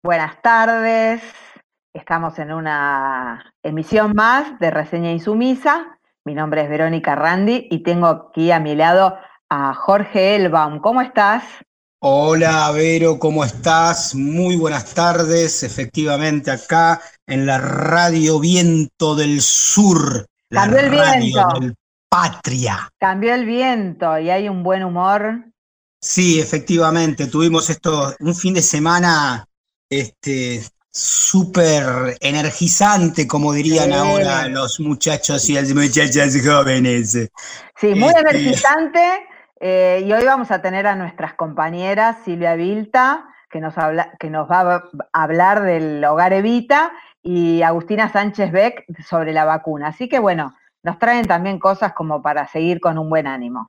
Buenas tardes. Estamos en una emisión más de Reseña Insumisa. Mi nombre es Verónica Randi y tengo aquí a mi lado a Jorge Elbaum. ¿Cómo estás? Hola, Vero, ¿cómo estás? Muy buenas tardes. Efectivamente, acá en la Radio Viento del Sur. Cambió el viento. Del Patria. Cambió el viento y hay un buen humor. Sí, efectivamente. Tuvimos esto, un fin de semana este, súper energizante, como dirían ahora los muchachos y las muchachas jóvenes. Sí, muy este, energizante. Eh, y hoy vamos a tener a nuestras compañeras Silvia Vilta, que nos, habla, que nos va a hablar del hogar Evita, y Agustina Sánchez Beck sobre la vacuna. Así que bueno, nos traen también cosas como para seguir con un buen ánimo.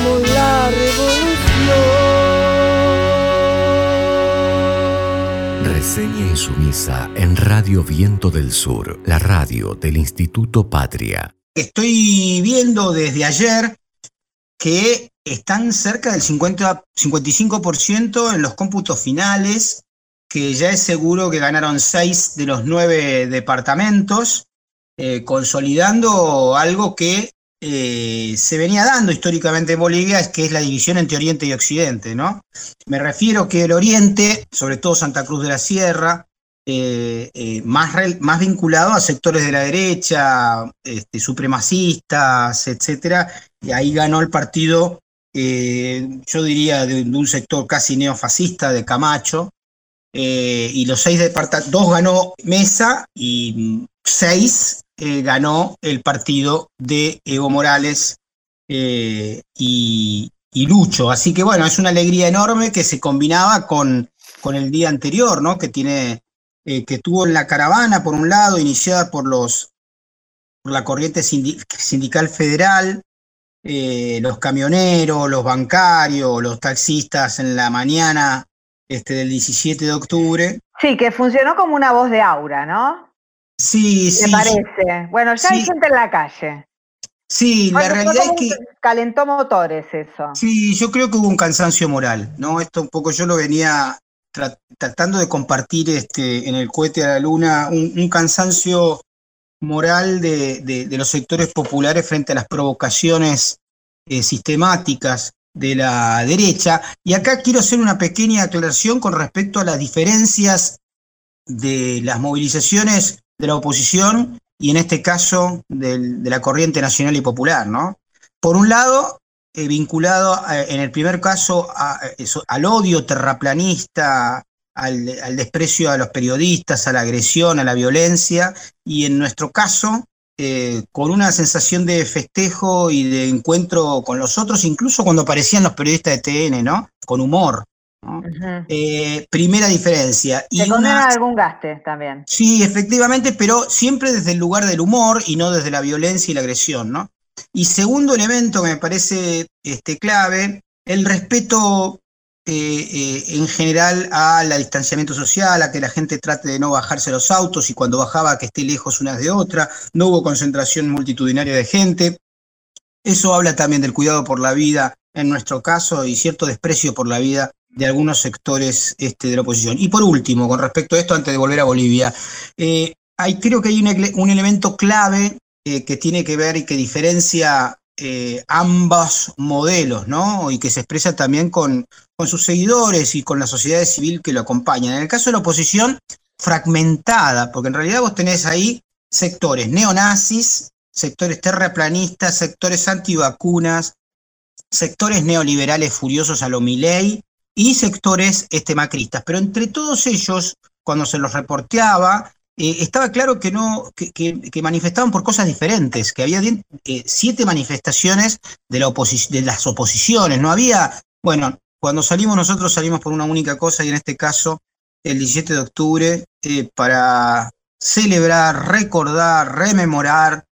Somos la revolución. Reseña insumisa en Radio Viento del Sur, la radio del Instituto Patria. Estoy viendo desde ayer que están cerca del 50, 55% en los cómputos finales, que ya es seguro que ganaron seis de los nueve departamentos, eh, consolidando algo que eh, se venía dando históricamente en Bolivia, es que es la división entre Oriente y Occidente, ¿no? Me refiero que el Oriente, sobre todo Santa Cruz de la Sierra, eh, eh, más, vinculado a sectores de la derecha, este, supremacistas, etcétera, y ahí ganó el partido, yo diría, de, un sector casi neofascista de Camacho, y los seis departamentos, dos ganó Mesa y seis eh, ganó el partido de Evo Morales eh, y, Lucho. Así que bueno, es una alegría enorme que se combinaba con, con el día anterior, ¿no? Que tiene, eh, que tuvo en la caravana, por un lado, iniciada por los por la corriente sindical federal, los camioneros, los bancarios, los taxistas en la mañana este, del 17 de octubre. Sí, que funcionó como una voz de aura, ¿no? Sí, sí. Me parece. Bueno, ya hay gente en la calle. Sí, la realidad es que. Calentó motores eso. Sí, yo creo que hubo un cansancio moral, ¿no? Esto un poco yo lo venía tratando de compartir este, en el cohete a la luna, un, cansancio moral de, los sectores populares frente a las provocaciones eh, sistemáticas de la derecha. Y acá quiero hacer una pequeña aclaración con respecto a las diferencias de las movilizaciones de la oposición y en este caso de la corriente nacional y popular, ¿no? Por un lado, eh, vinculado en el primer caso al odio terraplanista, al, desprecio a los periodistas, a la agresión, a la violencia, y en nuestro caso, eh, con una sensación de festejo y de encuentro con los otros, incluso cuando aparecían los periodistas de TN, ¿no? Con humor. Eh, primera diferencia. y algún gaste también. Sí, efectivamente, pero siempre desde el lugar del humor y no desde la violencia y la agresión, ¿no? Y segundo elemento que me parece este, clave, el respeto eh, eh, en general al distanciamiento social, a que la gente trate de no bajarse los autos y cuando bajaba que esté lejos unas de otra, no hubo concentración multitudinaria de gente. Eso habla también del cuidado por la vida en nuestro caso y cierto desprecio por la vida de algunos sectores este, de la oposición. Y por último, con respecto a esto, antes de volver a Bolivia, eh, hay, creo que hay un, elemento clave eh, que tiene que ver y que diferencia eh, ambos modelos, ¿no? Y que se expresa también con, con sus seguidores y con la sociedad civil que lo acompañan. En el caso de la oposición, fragmentada, porque en realidad vos tenés ahí sectores neonazis, sectores terraplanistas, sectores antivacunas, sectores neoliberales furiosos a lo Milei y sectores este, macristas. Pero entre todos ellos, cuando se los reporteaba, eh, estaba claro que no, que, manifestaban por cosas diferentes, que había eh, siete manifestaciones de, la de las oposiciones, no había, bueno, cuando salimos nosotros salimos por una única cosa y en este caso el 17 de octubre eh, para celebrar, recordar, rememorar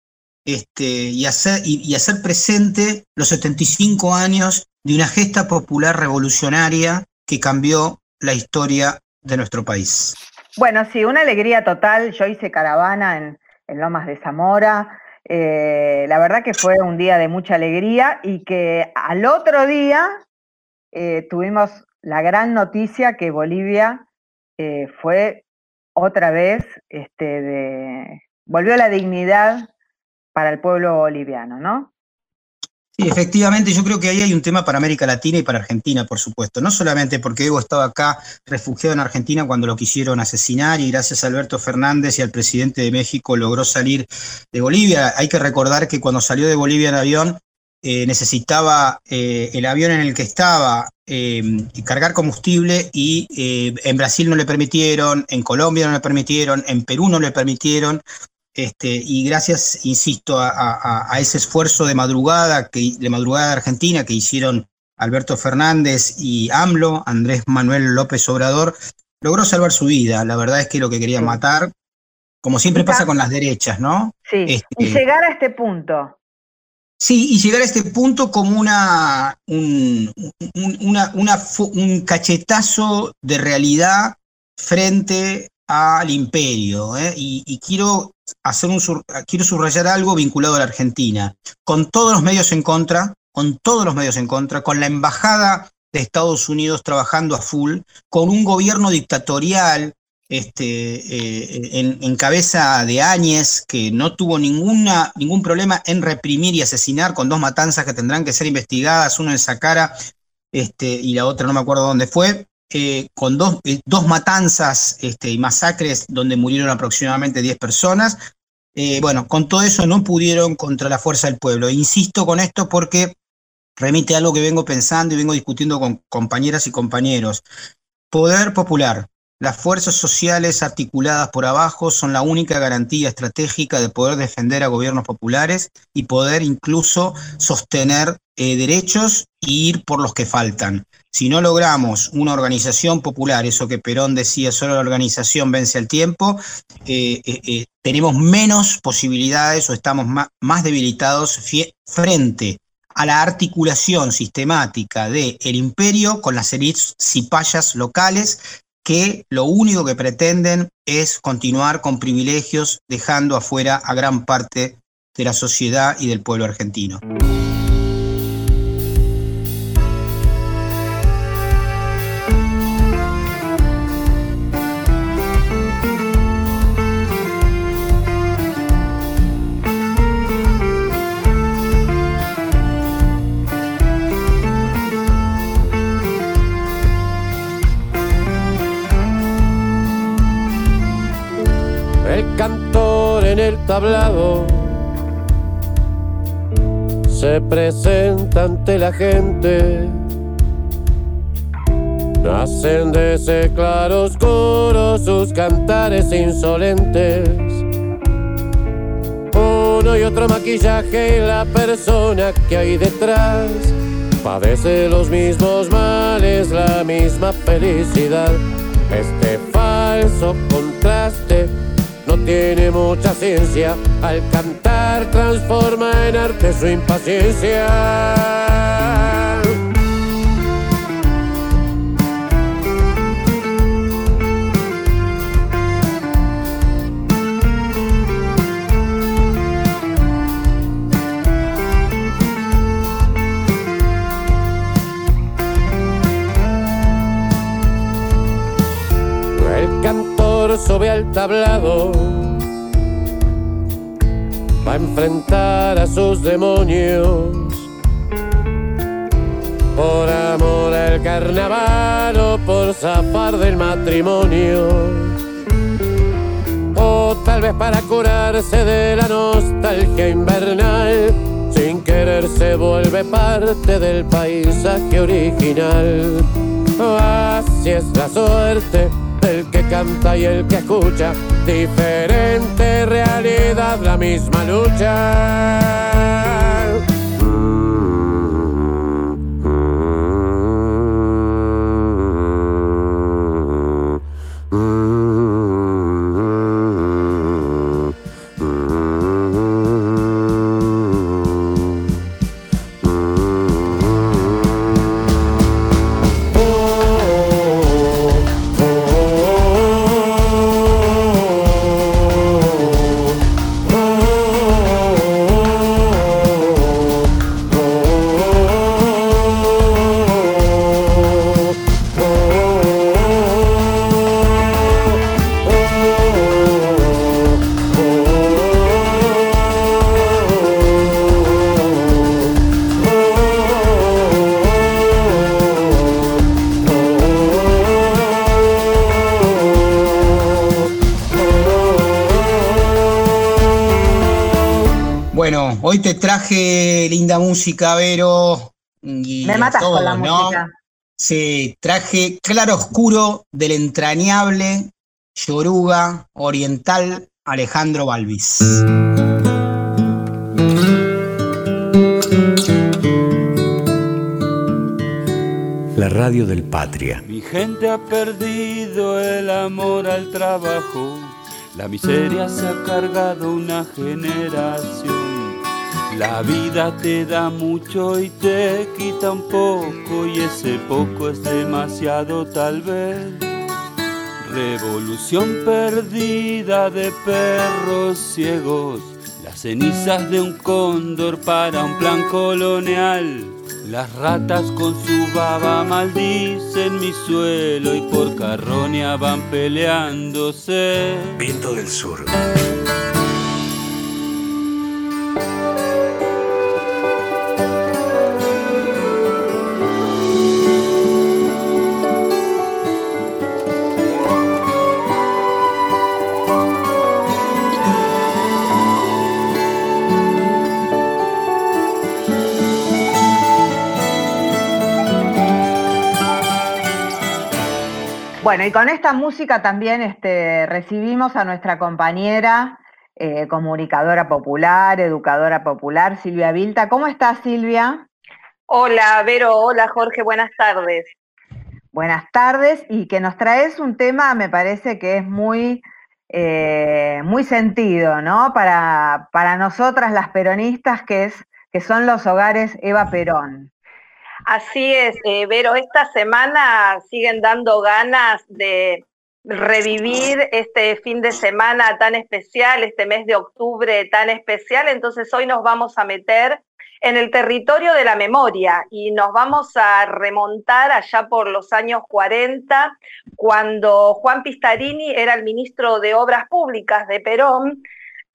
este, y, hacer, y, hacer presente los 75 años de una gesta popular revolucionaria que cambió la historia de nuestro país. Bueno, sí, una alegría total. Yo hice caravana en, Lomas de Zamora. Eh, la verdad que fue un día de mucha alegría y que al otro día eh, tuvimos la gran noticia que Bolivia eh, fue otra vez, este, de, volvió la dignidad para el pueblo boliviano, ¿no? Sí, efectivamente, yo creo que ahí hay un tema para América Latina y para Argentina, por supuesto. No solamente porque Evo estaba acá refugiado en Argentina cuando lo quisieron asesinar y gracias a Alberto Fernández y al presidente de México logró salir de Bolivia. Hay que recordar que cuando salió de Bolivia en avión eh, necesitaba eh, el avión en el que estaba eh, cargar combustible y en Brasil no le permitieron, en Colombia no le permitieron, en Perú no le permitieron. Este, y gracias, insisto, a, ese esfuerzo de madrugada, que, de madrugada de Argentina que hicieron Alberto Fernández y AMLO, Andrés Manuel López Obrador, logró salvar su vida. La verdad es que lo que quería matar, como siempre pasa con las derechas, ¿no? Sí, y este, llegar a este punto. Sí, y llegar a este punto como una, un, un cachetazo de realidad frente al imperio. ¿eh? Y, quiero, hacer un, quiero subrayar algo vinculado a la Argentina. Con todos los medios en contra, con todos los medios en contra, con la embajada de Estados Unidos trabajando a full, con un gobierno dictatorial este, eh, en, cabeza de Áñez, que no tuvo ninguna, ningún problema en reprimir y asesinar con dos matanzas que tendrán que ser investigadas, uno en Sacara este, y la otra no me acuerdo dónde fue, eh, con dos, eh, matanzas este, y masacres donde murieron aproximadamente 10 personas. bueno, con todo eso no pudieron contra la fuerza del pueblo. Insisto con esto porque remite a algo que vengo pensando y vengo discutiendo con compañeras y compañeros. Poder popular, las fuerzas sociales articuladas por abajo son la única garantía estratégica de poder defender a gobiernos populares y poder incluso sostener eh, derechos e ir por los que faltan. Si no logramos una organización popular, eso que Perón decía, solo la organización vence al tiempo, eh, eh, tenemos menos posibilidades o estamos más, debilitados frente a la articulación sistemática del el imperio con las élites cipayas locales que lo único que pretenden es continuar con privilegios, dejando afuera a gran parte de la sociedad y del pueblo argentino. Se presenta ante la gente. Nacen de ese claro oscuro sus cantares insolentes. Uno y otro maquillaje y la persona que hay detrás padece los mismos males, la misma felicidad. Este falso contraste tiene mucha ciencia. Al cantar transforma en arte su impaciencia. Cantor sube al tablado va a enfrentar a sus demonios. Por amor al carnaval o por zafar del matrimonio. O tal vez para curarse de la nostalgia invernal sin que querer se vuelve parte del paisaje original. Así es la suerte del que canta y el que escucha, diferente realidad, la misma lucha. Traje linda música, Vero. Me matas con la música. Sí, traje Claro Oscuro del entrañable Yoruga Oriental Alejandro Balvis. La radio del Patria. Mi gente ha perdido el amor al trabajo. La miseria se ha cargado una generación. La vida te da mucho y te quita un poco y ese poco es demasiado tal vez. Revolución perdida de perros ciegos, las cenizas de un cóndor para un plan colonial. Las ratas con su baba maldicen mi suelo y por carroña van peleándose. Viento del sur. Bueno, y con esta música también este, recibimos a nuestra compañera eh, comunicadora popular, educadora popular, Silvia Vilta. ¿Cómo estás, Silvia? Hola, Vero. Hola, Jorge. Buenas tardes. Buenas tardes y que nos traes un tema, me parece que es muy, eh, muy sentido, ¿no? Para, para nosotras las peronistas, que, es, que son los hogares Eva Perón. Así es, eh, Vero, esta semana siguen dando ganas de revivir este fin de semana tan especial, este mes de octubre tan especial, entonces hoy nos vamos a meter en el territorio de la memoria y nos vamos a remontar allá por los años 40, cuando Juan Pistarini era el ministro de Obras Públicas de Perón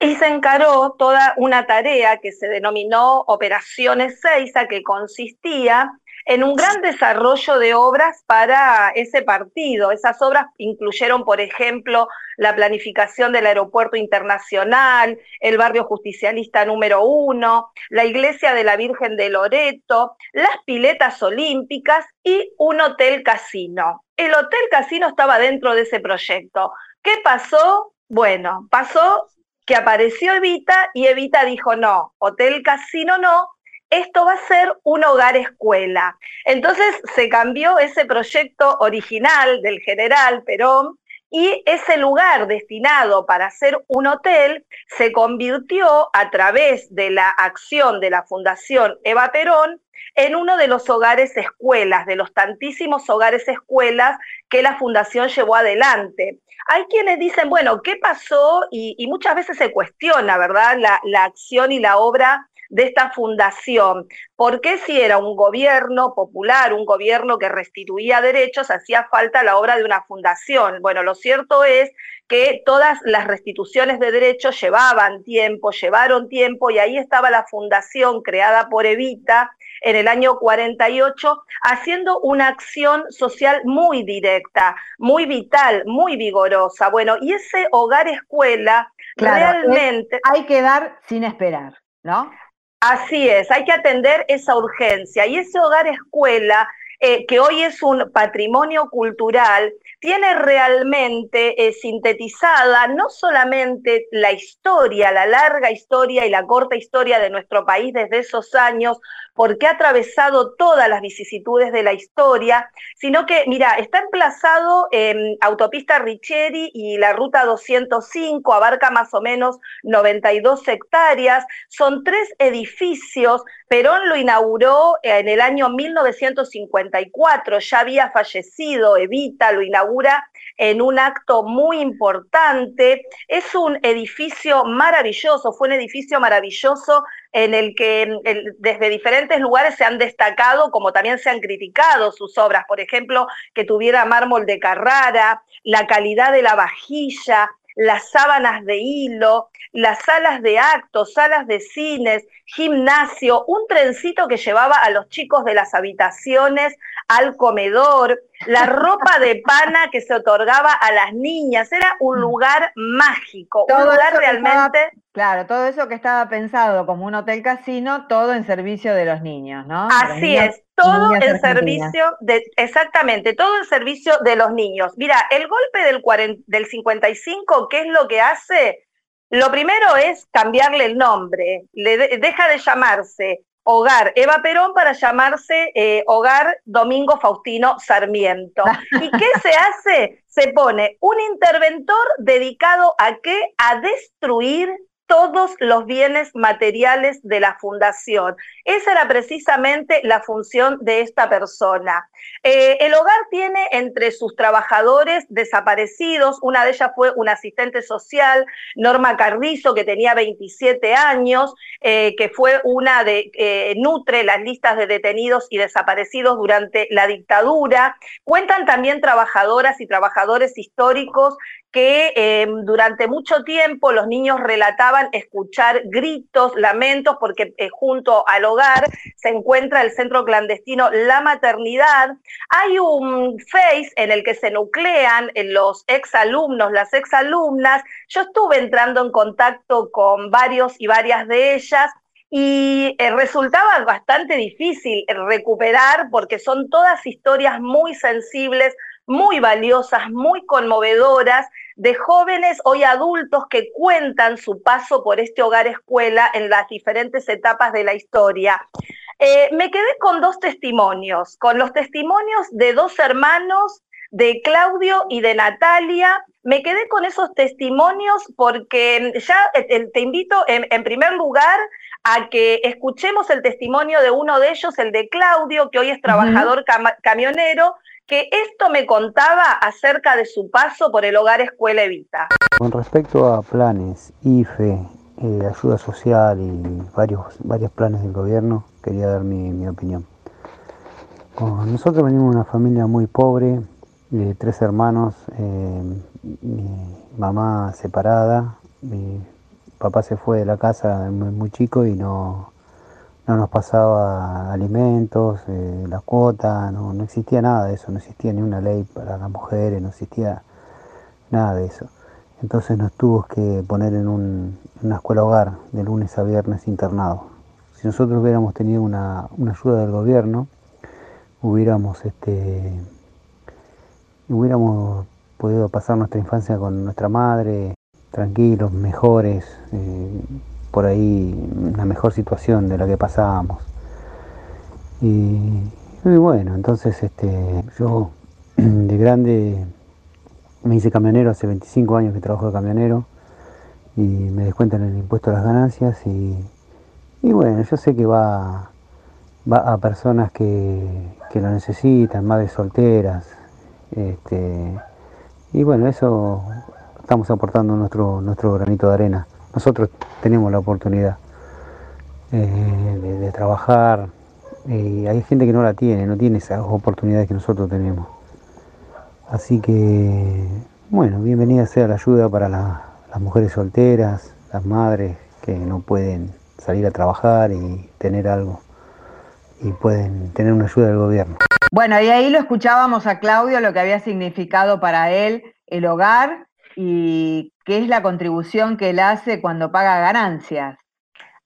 y se encaró toda una tarea que se denominó Operaciones Seiza, que consistía en un gran desarrollo de obras para ese partido. Esas obras incluyeron, por ejemplo, la planificación del aeropuerto internacional, el barrio justicialista número uno, la iglesia de la Virgen de Loreto, las piletas olímpicas y un hotel casino. El hotel casino estaba dentro de ese proyecto. ¿Qué pasó? Bueno, pasó que apareció Evita y Evita dijo, no, hotel casino no, esto va a ser un hogar escuela. Entonces se cambió ese proyecto original del general Perón y ese lugar destinado para ser un hotel se convirtió a través de la acción de la Fundación Eva Perón en uno de los hogares escuelas, de los tantísimos hogares escuelas que la Fundación llevó adelante. Hay quienes dicen, bueno, ¿qué pasó? Y, muchas veces se cuestiona, ¿verdad? La, la acción y la obra de esta fundación. ¿Por qué si era un gobierno popular, un gobierno que restituía derechos, hacía falta la obra de una fundación? Bueno, lo cierto es que todas las restituciones de derechos llevaban tiempo, llevaron tiempo, y ahí estaba la fundación creada por Evita en el año 48, haciendo una acción social muy directa, muy vital, muy vigorosa. Bueno, y ese hogar escuela realmente... Hay que dar sin esperar, ¿no? Así es, hay que atender esa urgencia. Y ese hogar escuela eh, que hoy es un patrimonio cultural, tiene realmente eh, sintetizada no solamente la historia, la larga historia y la corta historia de nuestro país desde esos años, porque ha atravesado todas las vicisitudes de la historia, sino que, mira, está emplazado en Autopista Richeri y la Ruta 205, abarca más o menos 92 hectáreas, son tres edificios, Perón lo inauguró en el año 1954, ya había fallecido, Evita lo en un acto muy importante, es un edificio maravilloso, fue un edificio maravilloso en el que desde diferentes lugares se han destacado, como también se han criticado sus obras, por ejemplo, que tuviera mármol de Carrara, la calidad de la vajilla, las sábanas de hilo, las salas de actos, salas de cines, gimnasio, un trencito que llevaba a los chicos de las habitaciones al comedor, la ropa de pana que se otorgaba a las niñas, era un lugar mágico, un lugar realmente... claro, todo eso que estaba pensado como un hotel casino, todo en servicio de los niños, ¿no? Así es, todo en servicio de, exactamente, todo en servicio de los niños. Mira, el golpe del, del 55, ¿qué es lo que hace? Lo primero es cambiarle el nombre, le deja de llamarse Hogar Eva Perón para llamarse eh, Hogar Domingo Faustino Sarmiento. ¿Y qué se hace? Se pone un interventor dedicado a qué? A destruir todos los bienes materiales de la fundación. Esa era precisamente la función de esta persona. Eh, el hogar tiene entre sus trabajadores desaparecidos, una de ellas fue una asistente social, Norma Carrizo, que tenía 27 años, eh, que fue una de, eh, nutre las listas de detenidos y desaparecidos durante la dictadura. Cuentan también trabajadoras y trabajadores históricos que em, durante mucho tiempo los niños relataban escuchar gritos, lamentos, porque eh, junto al hogar se encuentra el centro clandestino La Maternidad. Hay un Face en el que se nuclean eh, los exalumnos, las exalumnas. Yo estuve entrando en contacto con varios y varias de ellas y eh, resultaba bastante difícil recuperar porque son todas historias muy sensibles, muy valiosas, muy conmovedoras de jóvenes hoy adultos que cuentan su paso por este hogar escuela en las diferentes etapas de la historia. Eh, me quedé con dos testimonios, con los testimonios de dos hermanos, de Claudio y de Natalia. Me quedé con esos testimonios porque ya eh, te invito en, primer lugar a que escuchemos el testimonio de uno de ellos, el de Claudio, que hoy es trabajador camionero, que esto me contaba acerca de su paso por el hogar Escuela Evita. Con respecto a planes, IFE, eh, ayuda social y varios, varios planes del gobierno, quería dar mi, opinión. nosotros venimos de una familia muy pobre, de tres hermanos, eh, mi mamá separada, mi papá se fue de la casa muy chico y no, no nos pasaba alimentos, eh, la cuota, no, existía nada de eso, no existía ni una ley para las mujeres, no existía nada de eso. Entonces nos tuvo que poner en, una escuela hogar de lunes a viernes internado. Si nosotros hubiéramos tenido una, ayuda del gobierno, hubiéramos, este, hubiéramos podido pasar nuestra infancia con nuestra madre, tranquilos, mejores. Eh, por ahí una mejor situación de la que pasábamos. Y, bueno, entonces este, yo de grande me hice camionero, hace 25 años que trabajo de camionero y me descuentan el impuesto a las ganancias y, bueno, yo sé que va, va a personas que, lo necesitan, madres solteras, este, y bueno, eso estamos aportando nuestro, nuestro granito de arena nosotros tenemos la oportunidad eh, de, trabajar y hay gente que no la tiene, no tiene esas oportunidades que nosotros tenemos. Así que, bueno, bienvenida sea la ayuda para las mujeres solteras, las madres que no pueden salir a trabajar y tener algo y pueden tener una ayuda del gobierno. Bueno, y ahí lo escuchábamos a Claudio, lo que había significado para él el hogar y qué es la contribución que él hace cuando paga ganancias.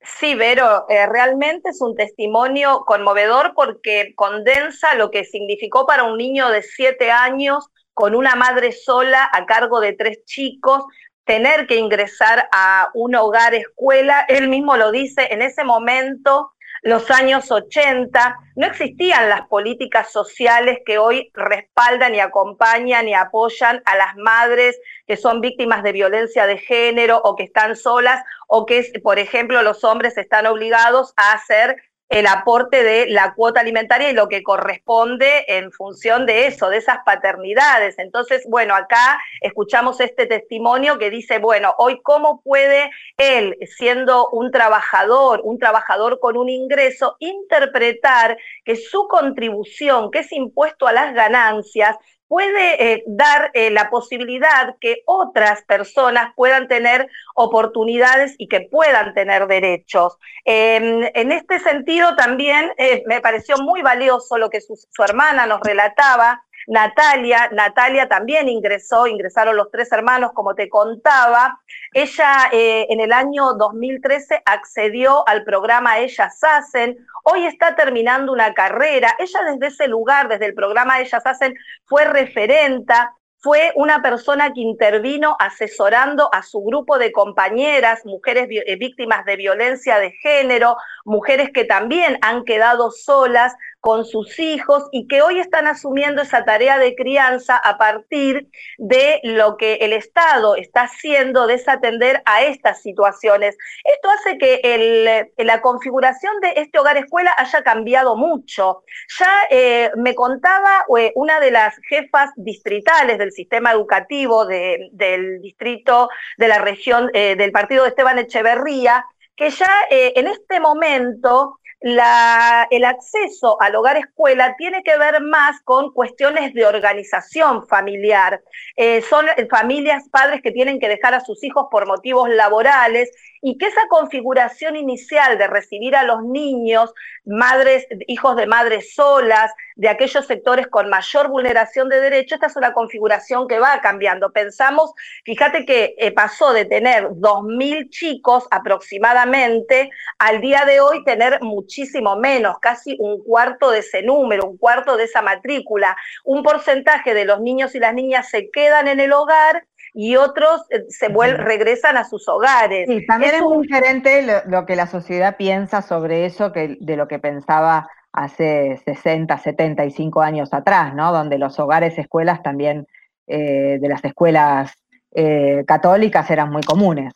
Sí, Vero, eh, realmente es un testimonio conmovedor porque condensa lo que significó para un niño de siete años con una madre sola a cargo de tres chicos, tener que ingresar a un hogar escuela. Él mismo lo dice, en ese momento los años 80, no existían las políticas sociales que hoy respaldan y acompañan y apoyan a las madres que son víctimas de violencia de género o que están solas o que, por ejemplo, los hombres están obligados a hacer el aporte de la cuota alimentaria y lo que corresponde en función de eso, de esas paternidades. Entonces, bueno, acá escuchamos este testimonio que dice, bueno, hoy cómo puede él, siendo un trabajador, un trabajador con un ingreso, interpretar que su contribución, que es impuesto a las ganancias, puede eh, dar eh, la posibilidad que otras personas puedan tener oportunidades y que puedan tener derechos. Em, en este sentido también eh, me pareció muy valioso lo que su hermana nos relataba Natalia, Natalia también ingresó, ingresaron los tres hermanos, como te contaba. Ella eh, en el año 2013 accedió al programa Ellas Hacen. Hoy está terminando una carrera. Ella desde ese lugar, desde el programa Ellas Hacen, fue referenta fue una persona que intervino asesorando a su grupo de compañeras, mujeres eh, víctimas de violencia de género, mujeres que también han quedado solas con sus hijos y que hoy están asumiendo esa tarea de crianza a partir de lo que el Estado está haciendo desatender a estas situaciones. Esto hace que la configuración de este hogar escuela haya cambiado mucho. Ya eh, me contaba eh, una de las jefas distritales del sistema educativo del distrito de la región eh, del partido de Esteban Echeverría, que ya en este momento el acceso al hogar escuela tiene que ver más con cuestiones de organización familiar. Eh, son familias, padres que tienen que dejar a sus hijos por motivos laborales y que esa configuración inicial de recibir a los niños, madres, hijos de madres solas, de aquellos sectores con mayor vulneración de derechos, esta es una configuración que va cambiando. Pensamos, fíjate que eh, pasó de tener 2.000 chicos aproximadamente al día de hoy tener muchísimo menos, casi un cuarto de ese número, un cuarto de esa matrícula. Un porcentaje de los niños y las niñas se quedan en el hogar y otros eh, se vuelven, regresan a sus hogares. Sí, también es, muy diferente lo, que la sociedad piensa sobre eso que de lo que pensaba hace 60, 75 años atrás, ¿no? Donde los hogares, escuelas también eh, de las escuelas eh, católicas eran muy comunes.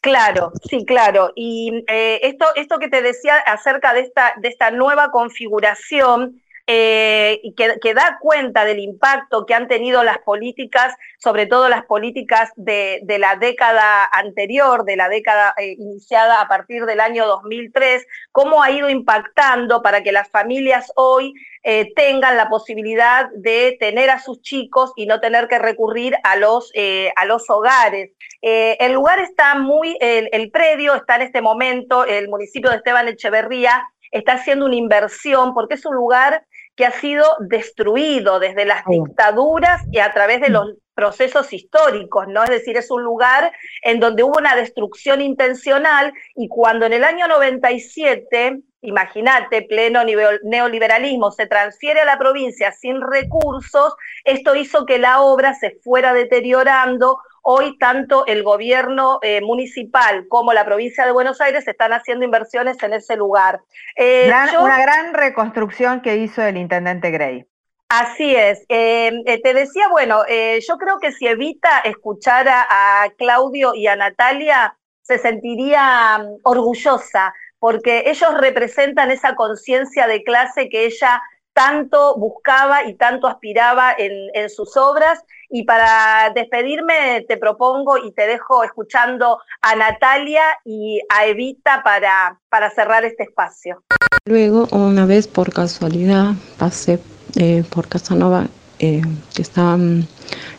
Claro, sí, claro. Y esto, esto que te decía acerca de esta, de esta nueva configuración, eh, que, da cuenta del impacto que han tenido las políticas, sobre todo las políticas de, la década anterior, de la década eh, iniciada a partir del año 2003, cómo ha ido impactando para que las familias hoy eh, tengan la posibilidad de tener a sus chicos y no tener que recurrir a los, a los hogares. el lugar está muy, el predio está en este momento, el municipio de Esteban Echeverría está haciendo una inversión porque es un lugar que ha sido destruido desde las dictaduras y a través de los procesos históricos, ¿no? Es decir, es un lugar en donde hubo una destrucción intencional y cuando en el año 97, imagínate, pleno neoliberalismo, se transfiere a la provincia sin recursos, esto hizo que la obra se fuera deteriorando, Hoy tanto el gobierno eh, municipal como la provincia de Buenos Aires están haciendo inversiones en ese lugar. Eh, una gran reconstrucción que hizo el intendente Grey. Así es. Eh, te decía, bueno, yo creo que si Evita escuchara a Claudio y a Natalia, se sentiría mm, orgullosa, porque ellos representan esa conciencia de clase que ella tanto buscaba y tanto aspiraba en, sus obras. Y para despedirme te propongo y te dejo escuchando a Natalia y a Evita para, para cerrar este espacio. Luego, una vez por casualidad, pasé eh, por Casanova, eh, que estaban,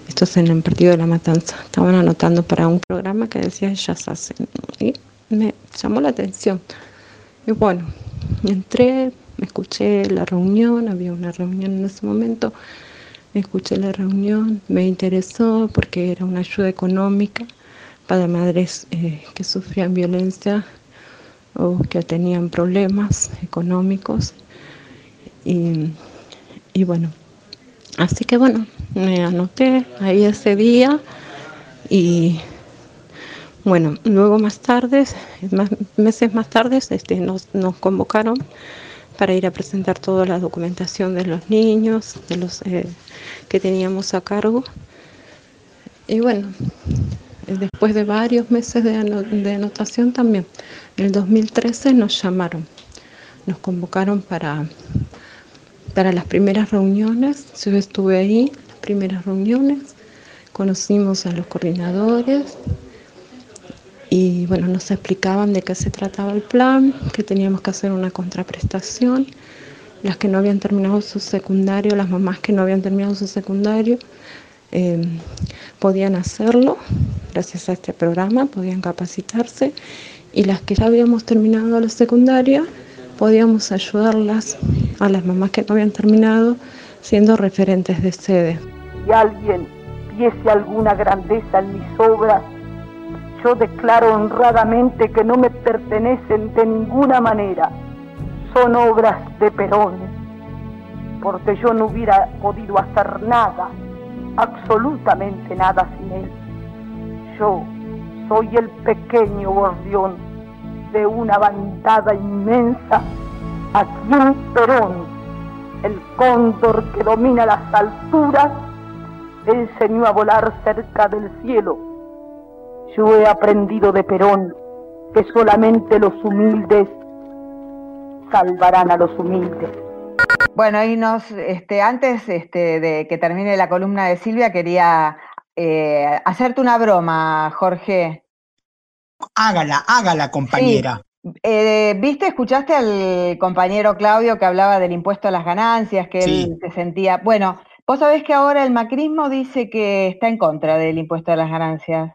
estos en el partido de la matanza, estaban anotando para un programa que decía ellas hacen. Y me llamó la atención. Y bueno, entré, escuché la reunión, había una reunión en ese momento, escuché la reunión, me interesó porque era una ayuda económica para madres eh, que sufrían violencia o que tenían problemas económicos. Y, bueno, así que bueno, me anoté ahí ese día y bueno, luego más tarde, meses más tarde, este, nos, convocaron para ir a presentar toda la documentación de los niños, eh, que teníamos a cargo. Y bueno, después de varios meses de, anotación también, en el 2013 nos llamaron, nos convocaron para, para las primeras reuniones. Yo estuve ahí, las primeras reuniones, conocimos a los coordinadores y bueno, nos explicaban de qué se trataba el plan, que teníamos que hacer una contraprestación. Las que no habían terminado su secundario, las mamás que no habían terminado su secundario, eh, podían hacerlo gracias a este programa, podían capacitarse y las que ya habíamos terminado la secundaria, podíamos ayudarlas a las mamás que no habían terminado siendo referentes de sede. Si alguien viese alguna grandeza en mis obras, yo declaro honradamente que no me pertenecen de ninguna manera. Son obras de Perón, porque yo no hubiera podido hacer nada, absolutamente nada sin él. Yo soy el pequeño gordión de una bandada inmensa a quien Perón, el cóndor que domina las alturas, enseñó a volar cerca del cielo yo he aprendido de Perón que solamente los humildes salvarán a los humildes. Bueno, y nos, este, antes este, de que termine la columna de Silvia, quería eh, hacerte una broma, Jorge. Hágala, hágala, compañera. Eh, ¿Viste, escuchaste al compañero Claudio que hablaba del impuesto a las ganancias, que él se sentía... Bueno, vos sabés que ahora el macrismo dice que está en contra del impuesto a las ganancias.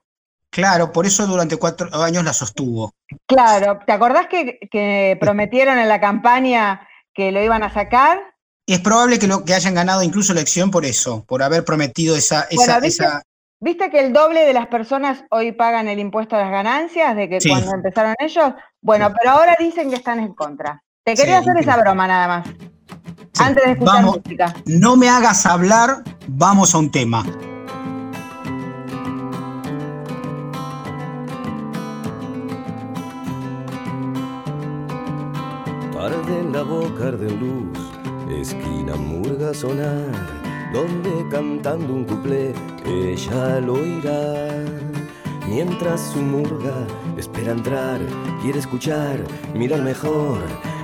Claro, por eso durante cuatro años la sostuvo. Claro, ¿te acordás que, prometieron en la campaña que lo iban a sacar? Y es probable que, lo, que hayan ganado incluso elección por eso, por haber prometido esa... esa, ¿viste, que el doble de las personas hoy pagan el impuesto a las ganancias de que cuando empezaron ellos? Bueno, pero ahora dicen que están en contra. Te quería hacer esa broma nada más. Antes de escuchar música. No me hagas hablar, vamos a un tema. Arde en la boca de luz, esquina murga sonar, donde cantando un cuplé ella lo oirá. Mientras su murga espera entrar, quiere escuchar, mirar mejor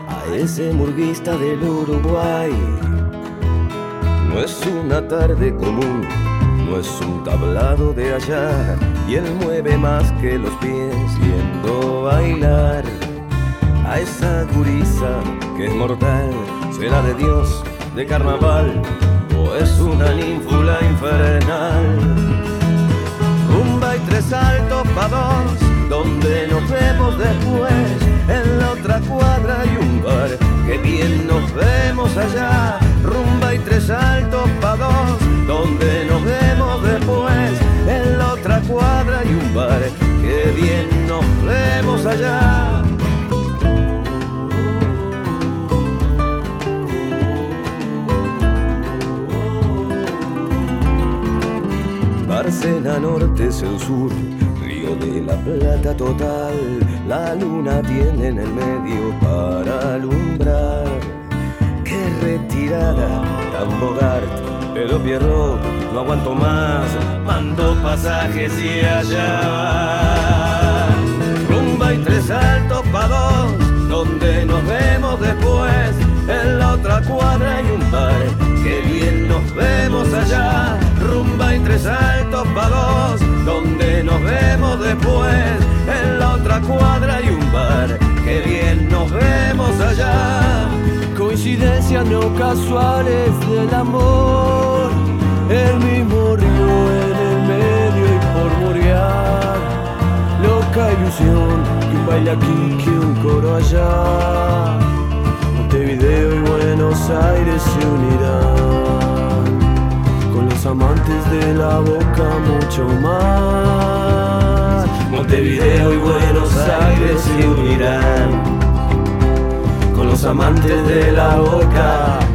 a ese murguista del Uruguay. No es una tarde común, no es un tablado de allá, y él mueve más que los pies yendo bailar a esa gurisa que es mortal, será de Dios, de carnaval, o es una ninfula infernal. Rumba y tres saltos pa' dos, donde nos vemos después, en la otra cuadra hay un bar, que bien nos vemos allá. Rumba y tres saltos pa' dos, donde nos vemos después, en la otra cuadra hay un bar, que bien nos vemos allá. Barcena Norte es el sur, Río de la Plata total, la luna tiene en el medio para alumbrar. Qué retirada, tan bogart, pero Pierrot, no aguanto más, mando pasajes y allá. Rumba y tres altos pa' dos, donde nos vemos después, en la otra cuadra hay un bar, que bien nos vemos allá rumba y tres altos pa' dos, donde nos vemos después. En la otra cuadra hay un bar, que bien nos vemos allá. Coincidencias no casuales del amor, el mismo río en el medio y por muriar. Loca ilusión, que un baile aquí, que un coro allá. Montevideo y Buenos Aires se unirán amantes de la boca mucho más. Montevideo y Buenos Aires se unirán con los amantes de la boca.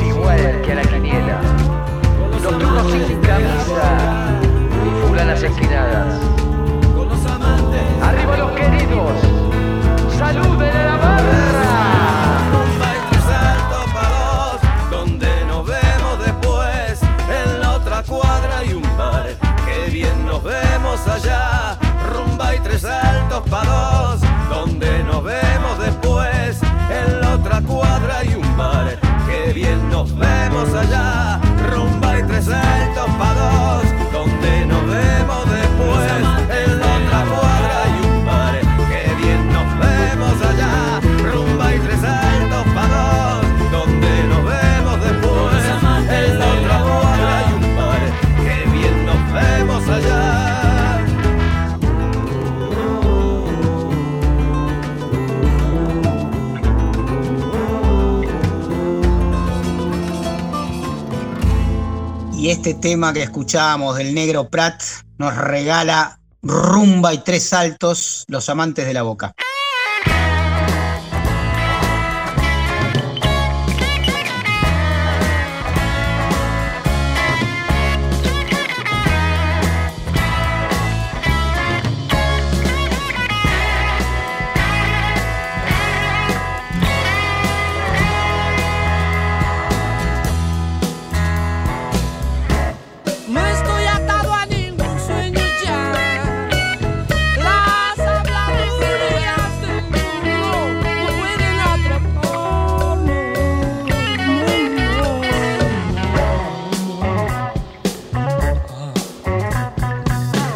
Igual que a la quiniela. Los turnos sin camisa y fulanas esquinadas. Allá este tema que escuchábamos del negro Prat nos regala rumba y tres saltos, los amantes de la boca.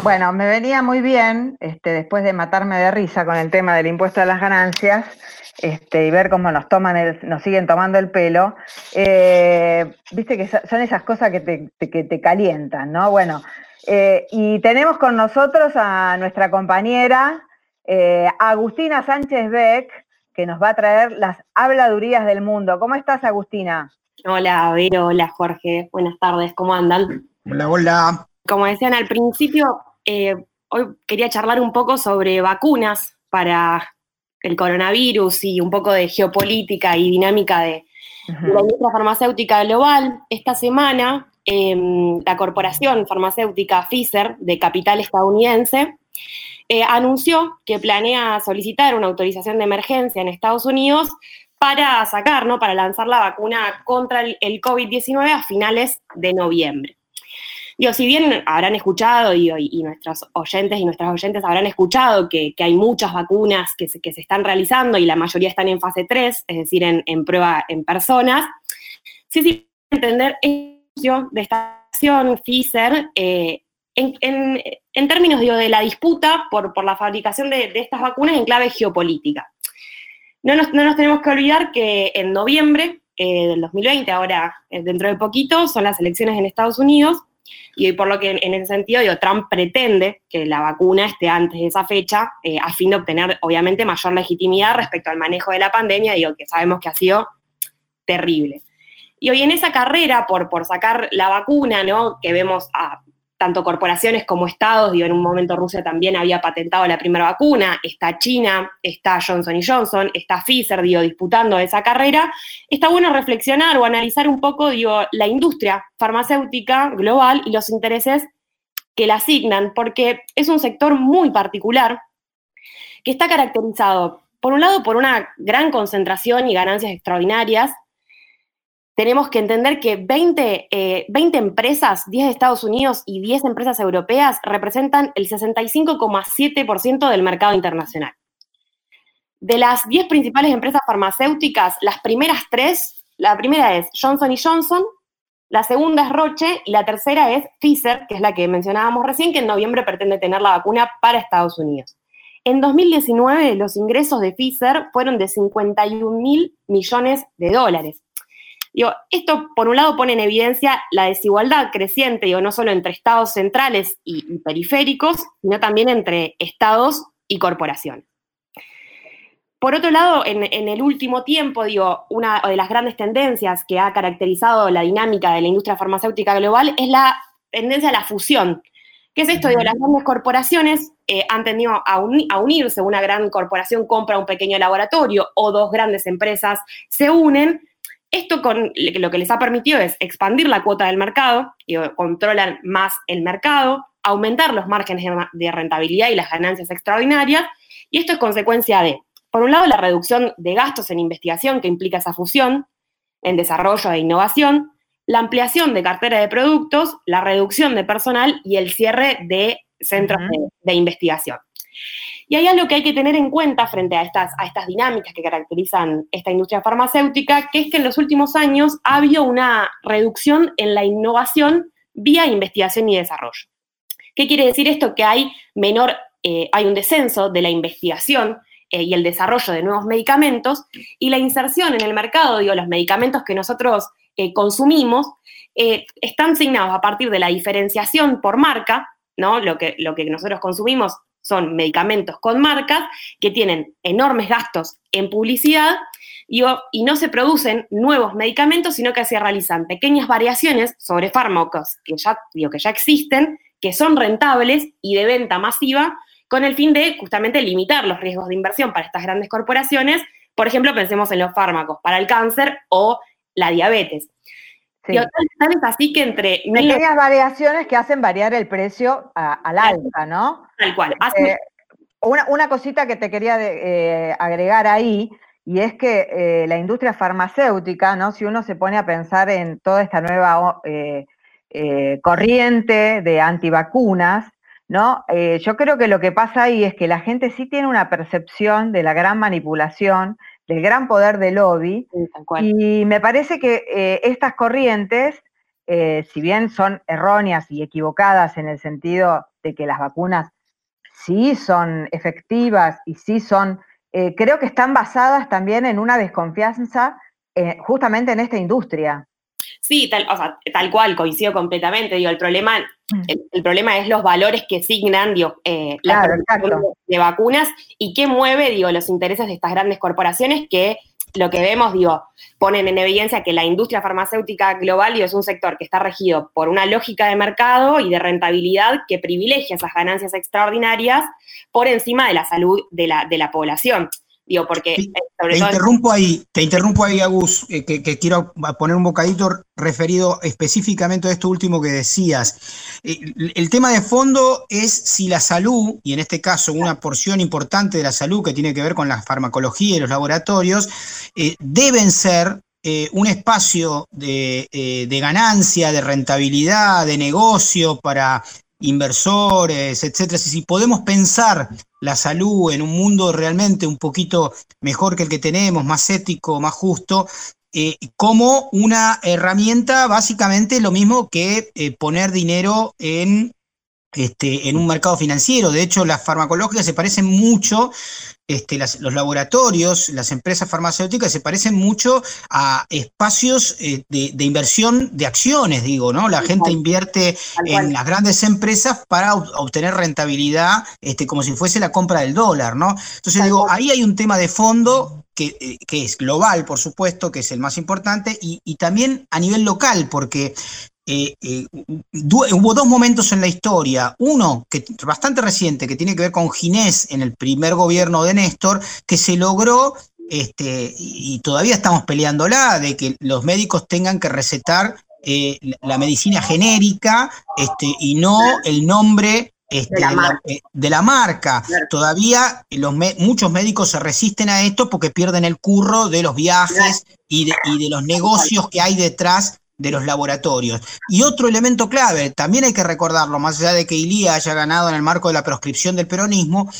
Bueno, me venía muy bien, este, después de matarme de risa con el tema del impuesto a las ganancias, este, y ver cómo nos toman el- nos siguen tomando el pelo, eh, viste que so- son esas cosas que te, te- que te calientan, ¿no? Bueno, eh, y tenemos con nosotros a nuestra compañera eh, Agustina Sánchez Beck, que nos va a traer las habladurías del mundo. ¿Cómo estás, Agustina? Hola, Vero, hola, Jorge. Buenas tardes, ¿cómo andan? Hola, hola. Como decían al principio, eh, hoy quería charlar un poco sobre vacunas para el coronavirus y un poco de geopolítica y dinámica de, de la industria farmacéutica global. Esta semana, em, la corporación farmacéutica Pfizer, de capital estadounidense, eh, anunció que planea solicitar una autorización de emergencia en Estados Unidos para sacar, ¿no? para lanzar la vacuna contra el COVID-19 a finales de noviembre. Digo, si bien habrán escuchado y, nuestros oyentes y nuestras oyentes habrán escuchado que, hay muchas vacunas que se, están realizando y la mayoría están en fase 3, es decir, en, prueba en personas, sí, sí, entender de esta acción Pfizer eh, en, en- términos de la disputa por, por la fabricación de, de estas vacunas en clave geopolítica. No nos, no nos tenemos que olvidar que en noviembre eh, del 2020, ahora eh, dentro de poquito, son las elecciones en Estados Unidos y por lo que en, ese sentido, Trump pretende que la vacuna esté antes de esa fecha eh, a fin de obtener, obviamente, mayor legitimidad respecto al manejo de la pandemia, digo, que sabemos que ha sido terrible. Y hoy en esa carrera por, por sacar la vacuna, ¿no? Que vemos a tanto corporaciones como estados, digo, en un momento Rusia también había patentado la primera vacuna, está China, está Johnson Johnson, está Pfizer, digo, disputando esa carrera, está bueno reflexionar o analizar un poco, la industria farmacéutica global y los intereses que la asignan, porque es un sector muy particular que está caracterizado, por un lado, por una gran concentración y ganancias extraordinarias, tenemos que entender que 20, eh, 20 empresas, 10 de Estados Unidos y 10 empresas europeas, representan el 65,7% del mercado internacional. De las 10 principales empresas farmacéuticas, las primeras tres, la primera es Johnson Johnson, la segunda es Roche y la tercera es Pfizer, que es la que mencionábamos recién, que en noviembre pretende tener la vacuna para Estados Unidos. En 2019 los ingresos de Pfizer fueron de 51 mil millones de dólares. Esto por un lado pone en evidencia la desigualdad creciente, no solo entre estados centrales y, periféricos, sino también entre estados y corporaciones. Por otro lado, en, el último tiempo, digo, una de las grandes tendencias que ha caracterizado la dinámica de la industria farmacéutica global es la tendencia a la fusión. ¿Qué es esto? Digo, las grandes corporaciones eh, han tendido a, uni a, unirse, una gran corporación compra un pequeño laboratorio o dos grandes empresas se unen. Esto con, lo que les ha permitido es expandir la cuota del mercado, digo, controlan más el mercado, aumentar los márgenes de rentabilidad y las ganancias extraordinarias, y esto es consecuencia de por un lado, la reducción de gastos en investigación que implica esa fusión, en desarrollo e innovación, la ampliación de cartera de productos, la reducción de personal y el cierre de centros uh -huh. de, de, investigación. Y hay algo que hay que tener en cuenta frente a estas, a estas dinámicas que caracterizan esta industria farmacéutica, que es que en los últimos años ha habido una reducción en la innovación vía investigación y desarrollo. ¿Qué quiere decir esto? Que hay menor, eh, hay un descenso de la investigación eh, y el desarrollo de nuevos medicamentos y la inserción en el mercado, digo, los medicamentos que nosotros eh, consumimos, están asignados a partir de la diferenciación por marca, ¿no? Lo que, lo que nosotros consumimos son medicamentos con marcas que tienen enormes gastos en publicidad y no se producen nuevos medicamentos, sino que se realizan pequeñas variaciones sobre fármacos que ya, digo, que ya existen, que son rentables y de venta masiva, con el fin de justamente limitar los riesgos de inversión para estas grandes corporaciones. Por ejemplo, pensemos en los fármacos para el cáncer o la diabetes. Sí. Y es así que entre... Pequeñas variaciones que hacen variar el precio a, al alza, ¿no? Tal cual. Eh, una, una, cosita que te quería de, eh, agregar ahí, y es que eh, la industria farmacéutica, ¿no? Si uno se pone a pensar en toda esta nueva corriente de antivacunas, ¿no? Yo creo que lo que pasa ahí es que la gente sí tiene una percepción de la gran manipulación, del gran poder del lobby, sí, y me parece que eh, estas corrientes, eh, si bien son erróneas y equivocadas en el sentido de que las vacunas sí son efectivas y sí son, eh, creo que están basadas también en una desconfianza justamente en esta industria. Sí, tal, o sea, tal cual, coincido completamente. Digo, el problema, el, el problema es los valores que signan digo, eh, claro, la de, de vacunas y qué mueve digo, los intereses de estas grandes corporaciones que lo que vemos, digo, ponen en evidencia que la industria farmacéutica global digo, es un sector que está regido por una lógica de mercado y de rentabilidad que privilegia esas ganancias extraordinarias por encima de la salud de la, de la población. Digo, porque sí, sobre te todo interrumpo ahí, te interrumpo ahí, Agus, eh, que, que, quiero poner un bocadito referido específicamente a esto último que decías. Eh, el tema de fondo es si la salud, y en este caso una porción importante de la salud que tiene que ver con la farmacología y los laboratorios, eh, deben ser eh, un espacio de, eh, de, ganancia, de rentabilidad, de negocio para inversores, etcétera. Si podemos pensar la salud en un mundo realmente un poquito mejor que el que tenemos, más ético, más justo, eh, como una herramienta básicamente lo mismo que eh, poner dinero en, este, en un mercado financiero. De hecho, las farmacológicas se parecen mucho este, las, los laboratorios, las empresas farmacéuticas se parecen mucho a espacios eh, de, de, inversión de acciones, digo, ¿no? La gente invierte en las grandes empresas para obtener rentabilidad, este, como si fuese la compra del dólar, ¿no? Entonces digo, ahí hay un tema de fondo que, eh, que, es global, por supuesto, que es el más importante, y, y también a nivel local, porque eh, eh, hubo dos momentos en la historia, uno que bastante reciente, que tiene que ver con Ginés en el primer gobierno de Néstor, que se logró, este, y todavía estamos peleándola, de que los médicos tengan que recetar eh, la medicina genérica este, y no el nombre este, de, la la, eh, de, la marca. Claro. Todavía los muchos médicos se resisten a esto porque pierden el curro de los viajes y de, y de los negocios que hay detrás de los laboratorios. Y otro elemento clave, también hay que recordarlo, más allá de que Ilía haya ganado en el marco de la proscripción del peronismo,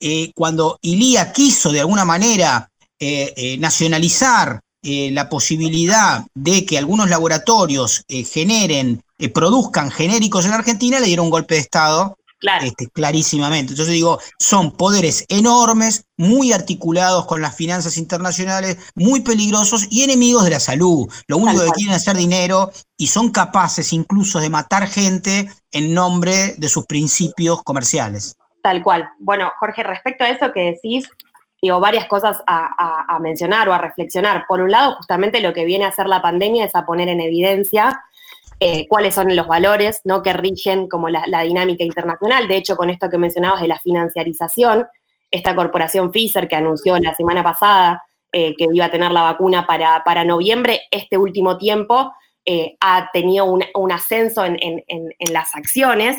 eh, cuando Ilía quiso de alguna manera eh, eh, nacionalizar la posibilidad de que algunos laboratorios generen, produzcan genéricos en Argentina, le dieron un golpe de Estado este, clarísimamente. Entonces digo, son poderes enormes, muy articulados con las finanzas internacionales, muy peligrosos y enemigos de la salud. Lo único que quieren es hacer dinero y son capaces incluso de matar gente en nombre de sus principios comerciales. Tal cual. Bueno, Jorge, respecto a eso que decís, digo, varias cosas a, a, mencionar o a reflexionar. Por un lado, justamente lo que viene a hacer la pandemia es a poner en evidencia eh, cuáles son los valores que rigen como la, dinámica internacional. De hecho, con esto que mencionabas de la financiarización, esta corporación Pfizer que anunció la semana pasada eh, que iba a tener la vacuna para, noviembre, este último tiempo eh, ha tenido un, ascenso en, en, en, las acciones.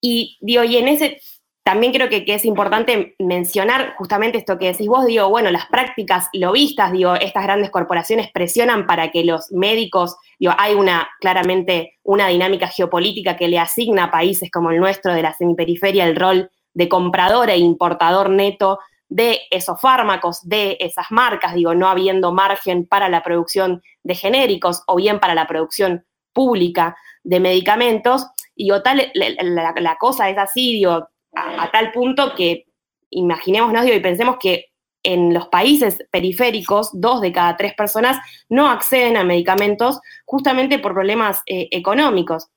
Y, digo, y en ese, también creo que, es importante mencionar justamente esto que decís vos, digo, bueno, las prácticas lobistas, digo, estas grandes corporaciones presionan para que los médicos, digo, hay una, claramente, una dinámica geopolítica que le asigna a países como el nuestro de la semiperiferia el rol de comprador e importador neto de esos fármacos, de esas marcas, digo, no habiendo margen para la producción de genéricos o bien para la producción pública de medicamentos. Y digo, tal, la cosa es así, digo, a, tal punto que imaginémonos y pensemos que en los países periféricos, dos de cada tres personas no acceden a medicamentos justamente por problemas eh, económicos.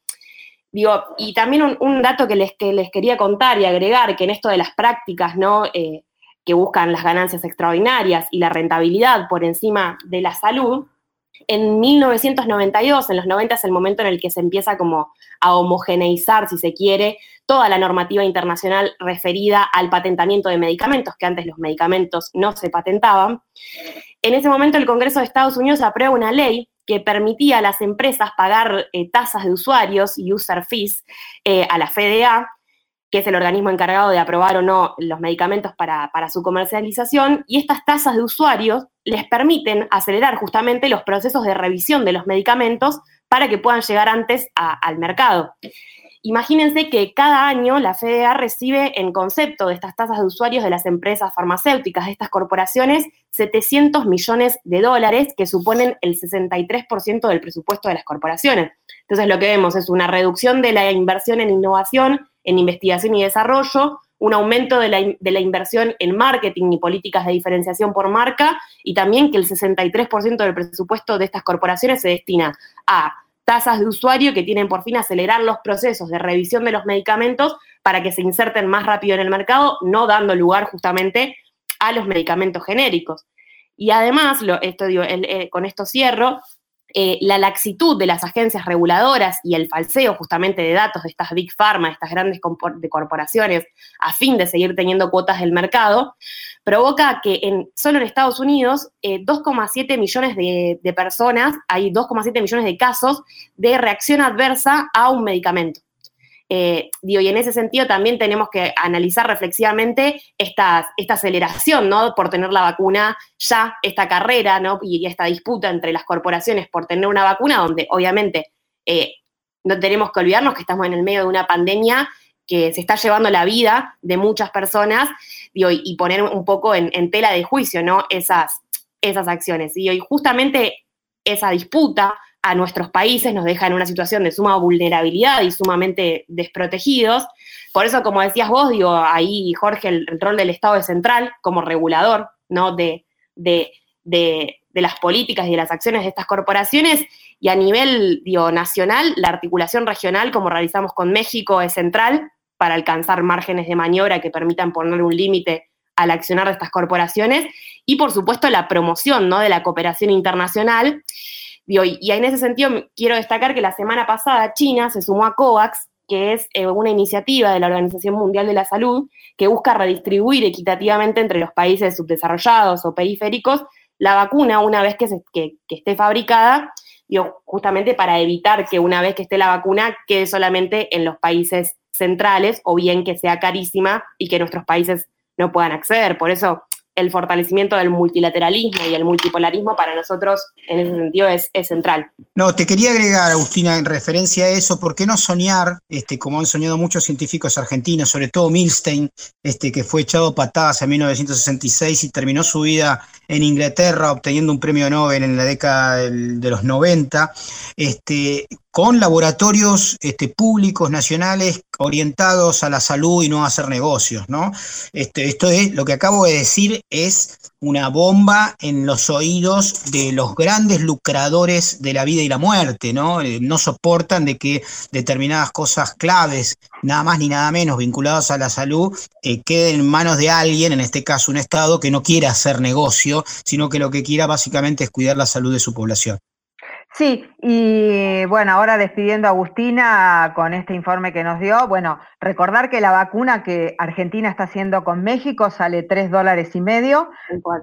Digo, y también un, un dato que les, que les, quería contar y agregar, que en esto de las prácticas, ¿no? Eh, que buscan las ganancias extraordinarias y la rentabilidad por encima de la salud, en 1992, en los 90 es el momento en el que se empieza como a homogeneizar, si se quiere, toda la normativa internacional referida al patentamiento de medicamentos, que antes los medicamentos no se patentaban. En ese momento el Congreso de Estados Unidos aprueba una ley que permitía a las empresas pagar eh, tasas de usuarios, user fees, eh, a la FDA, que es el organismo encargado de aprobar o no los medicamentos para, su comercialización, y estas tasas de usuarios les permiten acelerar justamente los procesos de revisión de los medicamentos para que puedan llegar antes al mercado. Imagínense que cada año la FDA recibe en concepto de estas tasas de usuarios de las empresas farmacéuticas, de estas corporaciones, 700 millones de dólares, que suponen el 63% del presupuesto de las corporaciones. Entonces lo que vemos es una reducción de la inversión en innovación, en investigación y desarrollo, un aumento de la, de la, inversión en marketing y políticas de diferenciación por marca, y también que el 63% del presupuesto de estas corporaciones se destina a tasas de usuario que tienen por fin acelerar los procesos de revisión de los medicamentos para que se inserten más rápido en el mercado, no dando lugar justamente a los medicamentos genéricos. Y además, eh, con esto cierro, eh, la laxitud de las agencias reguladoras y el falseo justamente de datos de estas big pharma, de estas grandes de corporaciones, a fin de seguir teniendo cuotas del mercado, provoca que solo en Estados Unidos eh, 2,7 millones de, personas, hay 2,7 millones de casos de reacción adversa a un medicamento. Eh, digo, y en ese sentido también tenemos que analizar reflexivamente esta, esta aceleración, ¿no? Por tener la vacuna ya, esta carrera, ¿no? Y, y esta disputa entre las corporaciones por tener una vacuna, donde obviamente eh, no tenemos que olvidarnos que estamos en el medio de una pandemia que se está llevando la vida de muchas personas digo, y, poner un poco en, tela de juicio ¿no? esas, esas acciones. Y justamente esa disputa a nuestros países nos deja en una situación de suma vulnerabilidad y sumamente desprotegidos. Por eso, como decías vos, ahí, Jorge, el, rol del Estado es central como regulador ¿no? de, de, de, las políticas y de las acciones de estas corporaciones. Y a nivel nacional, la articulación regional, como realizamos con México, es central para alcanzar márgenes de maniobra que permitan poner un límite al accionar de estas corporaciones y por supuesto la promoción ¿no? de la cooperación internacional. Y en ese sentido quiero destacar que la semana pasada China se sumó a COVAX, que es eh, una iniciativa de la Organización Mundial de la Salud que busca redistribuir equitativamente entre los países subdesarrollados o periféricos la vacuna una vez que, esté fabricada, digo, justamente para evitar que una vez que esté la vacuna quede solamente en los países centrales o bien que sea carísima y que nuestros países no puedan acceder. Por eso el fortalecimiento del multilateralismo y el multipolarismo para nosotros en ese sentido es, central. No, te quería agregar, Agustina, en referencia a eso, ¿por qué no soñar, este, como han soñado muchos científicos argentinos, sobre todo Milstein, este, que fue echado patadas en 1966 y terminó su vida en Inglaterra obteniendo un premio Nobel en la década del, de los 90, este, con laboratorios este, públicos nacionales orientados a la salud y no a hacer negocios, ¿no? Este, esto es, lo que acabo de decir es una bomba en los oídos de los grandes lucradores de la vida y la muerte, ¿no? Eh, no soportan de que determinadas cosas claves, nada más ni nada menos vinculadas a la salud, eh, queden en manos de alguien, en este caso un Estado, que no quiera hacer negocio, sino que lo que quiera básicamente es cuidar la salud de su población. Sí, y bueno, ahora despidiendo a Agustina con este informe que nos dio, bueno, recordar que la vacuna que Argentina está haciendo con México sale 3 dólares y medio,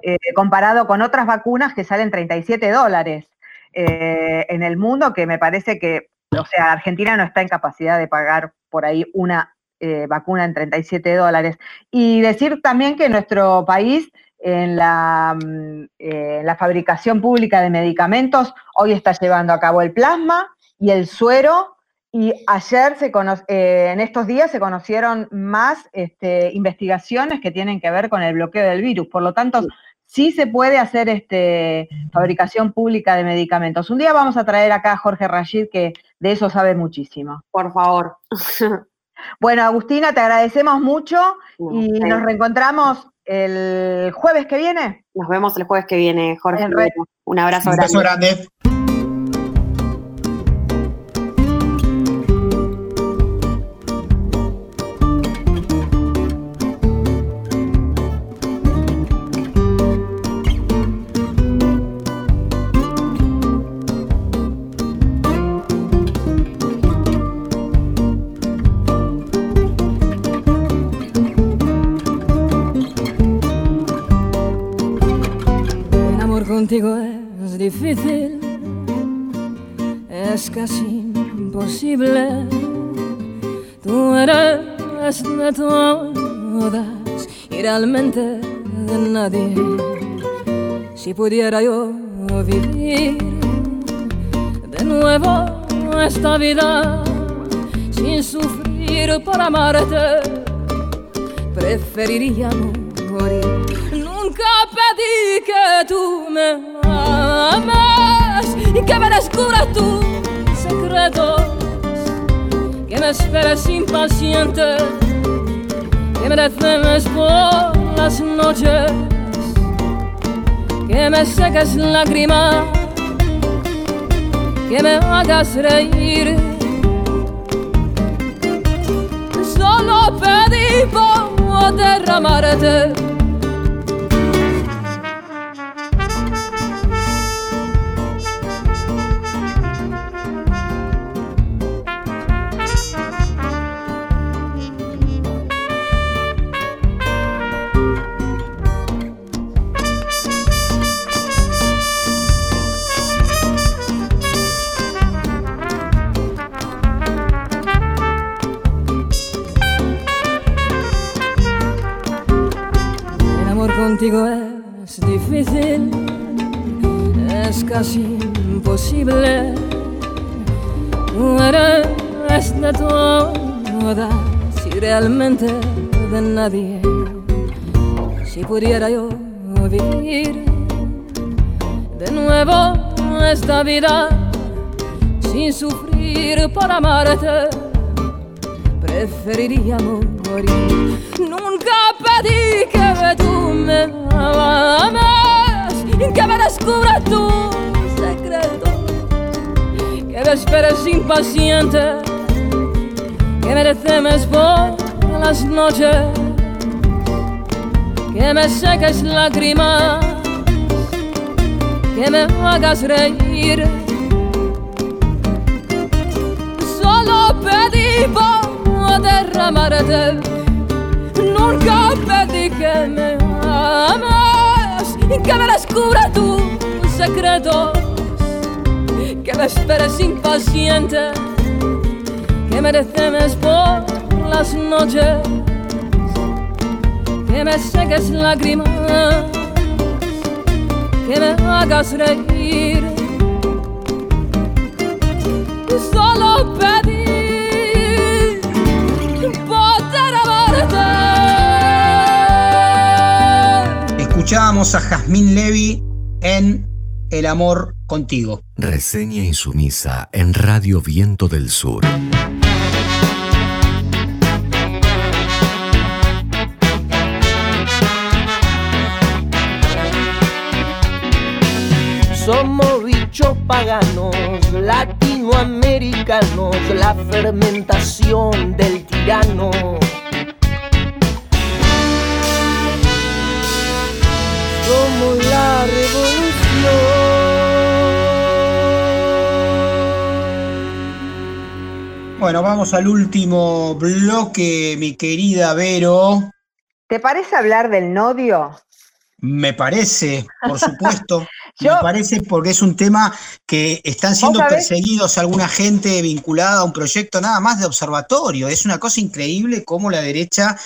eh, comparado con otras vacunas que salen 37 dólares eh, en el mundo, que me parece que, o sea, Argentina no está en capacidad de pagar por ahí una eh, vacuna en 37 dólares. Y decir también que nuestro país en la, mm, eh, la, fabricación pública de medicamentos, hoy está llevando a cabo el plasma y el suero, y ayer, se eh, en estos días, se conocieron más este, investigaciones que tienen que ver con el bloqueo del virus. Por lo tanto, sí se puede hacer este, fabricación pública de medicamentos. Un día vamos a traer acá a Jorge Rashid, que de eso sabe muchísimo. Por favor. Bueno, Agustina, te agradecemos mucho y nos reencontramos el jueves que viene. Nos vemos el jueves que viene, Jorge. Un abrazo Un abrazo grande. Contigo es difícil, es casi imposible. Tú eres de todas y realmente de nadie. Si pudiera yo vivir de nuevo esta vida sin sufrir por amarte, preferiría morir nunca pedí que tú me ames y que me descubras tus secretos, que me esperes impaciente, que me descemes por las noches, que me seques lágrimas, que me hagas reír. Solo pedí por derramarte contigo es difícil, es casi imposible. Eres de todas y realmente de nadie. Si pudiera yo vivir de nuevo esta vida sin sufrir por amarte, preferiría morir. Nunca pedí que tú me ames, que me descubra tu secreto, que me esperes impaciente, que me decemes por las noches, que me seques lágrimas, que me hagas reír. Solo pedí por derramarte, nunca pedí que me y que me descubra tus secretos, que me esperes impaciente, que me por las noches, que me seques lágrimas, que me hagas reír. Solo pedí escuchábamos a Jazmín Levy en el amor contigo. Reseña insumisa en Radio Viento del Sur. Somos bichos paganos, latinoamericanos, la fermentación del tirano. La revolución. Bueno, vamos al último bloque, mi querida Vero. ¿Te parece hablar del nodio? Me parece, por supuesto. Yo- Me parece porque es un tema que están siendo perseguidos alguna gente vinculada a un proyecto nada más de observatorio. Es una cosa increíble cómo la derecha,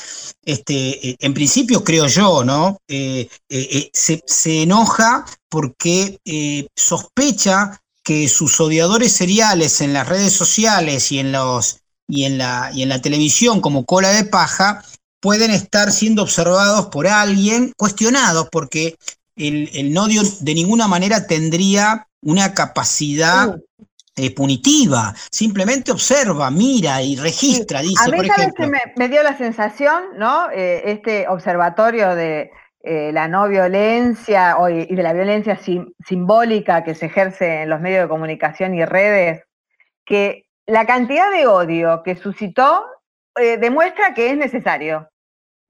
este, eh, en principio creo yo, ¿no? Eh, eh, eh, se, se enoja porque eh, sospecha que sus odiadores seriales en las redes sociales y en los y en la y en la televisión como cola de paja pueden estar siendo observados por alguien, cuestionados, porque el, el nodio de ninguna manera tendría una capacidad eh, punitiva. Simplemente observa, mira y registra, dice, A mí, por ¿sabes ejemplo. que me, me dio la sensación, ¿no? Eh, este observatorio de eh, la no violencia o- y de la violencia sim- simbólica que se ejerce en los medios de comunicación y redes, que la cantidad de odio que suscitó demuestra que es necesario,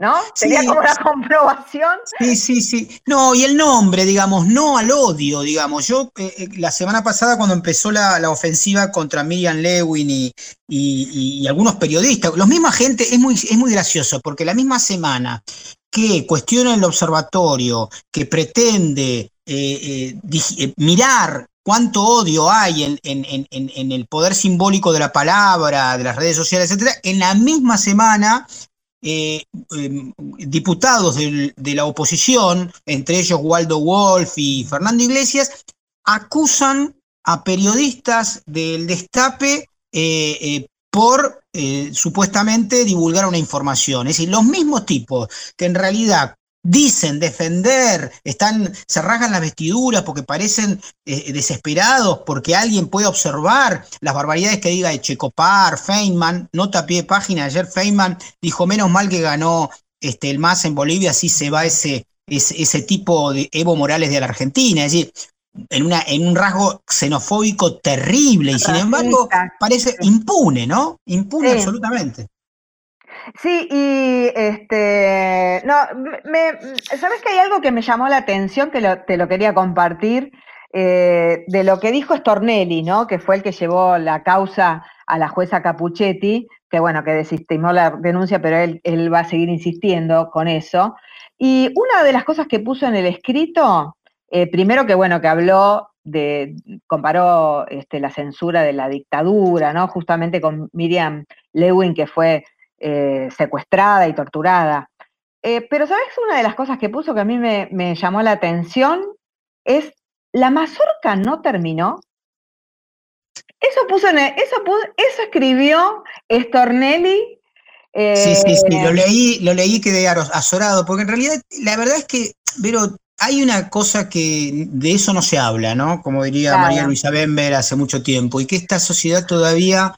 ¿no? Sería Sí. como la comprobación. Sí, sí, sí. No, y el nombre, digamos, no al odio, digamos. Yo eh, eh, la semana pasada cuando empezó la, la ofensiva contra Miriam Lewin y, y- y algunos periodistas, los misma gente, es muy, es muy gracioso, porque la misma semana que cuestiona el observatorio, que pretende eh, mirar cuánto odio hay en, en- en- en- en el poder simbólico de la palabra, de las redes sociales, etcétera, en la misma semana eh, eh, diputados de la oposición, entre ellos Waldo Wolf y Fernando Iglesias, acusan a periodistas del destape eh, eh, por supuestamente divulgar una información. Es decir, los mismos tipos que en realidad dicen defender, están, se rasgan las vestiduras porque parecen eh, desesperados porque alguien puede observar las barbaridades que diga de Checopar, Feynman, nota a pie de página, ayer Feynman dijo, menos mal que ganó este, el MAS en Bolivia, así se va ese, ese, ese tipo de Evo Morales de la Argentina, es decir, en, una, en un rasgo xenofóbico terrible y sin embargo parece impune, ¿no? Impune Sí. absolutamente. Sí, y este, no, me, ¿sabes que hay algo que me llamó la atención que te lo quería compartir? eh, de lo que dijo Stornelli, ¿no? Que fue el que llevó la causa a la jueza Capuchetti, que bueno, que desestimó la denuncia, pero él, él va a seguir insistiendo con eso. Y una de las cosas que puso en el escrito, eh, primero que bueno, que habló de, comparó este, la censura de la dictadura, ¿no? Justamente con Miriam Lewin, que fue eh, secuestrada y torturada. Eh, pero, ¿sabes? Una de las cosas que puso que a mí me, me llamó la atención es, la mazorca no terminó. Eso puso, en el- eso, escribió Stornelli. eh, Sí, sí, sí, lo leí, lo leí quedé azorado, porque en realidad la verdad es que, Vero, hay una cosa que de eso no se habla, ¿no? Como diría Claro. María Luisa Bember hace mucho tiempo, y que esta sociedad todavía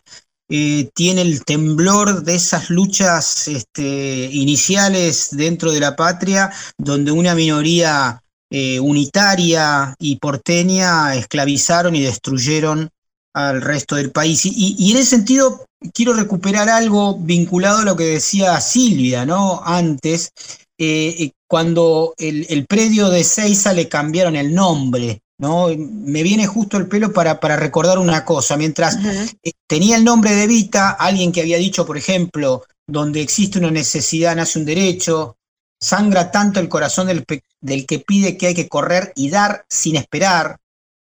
eh, tiene el temblor de esas luchas este, iniciales dentro de la patria, donde una minoría eh, unitaria y porteña esclavizaron y destruyeron al resto del país. Y, en ese sentido quiero recuperar algo vinculado a lo que decía Silvia, ¿no? Antes, eh, cuando el, el predio de Seiza le cambiaron el nombre, ¿no? Me viene justo el pelo para, para recordar una cosa. Mientras eh, tenía el nombre de Vita, alguien que había dicho, por ejemplo, donde existe una necesidad nace un derecho, sangra tanto el corazón del, del que pide que hay que correr y dar sin esperar,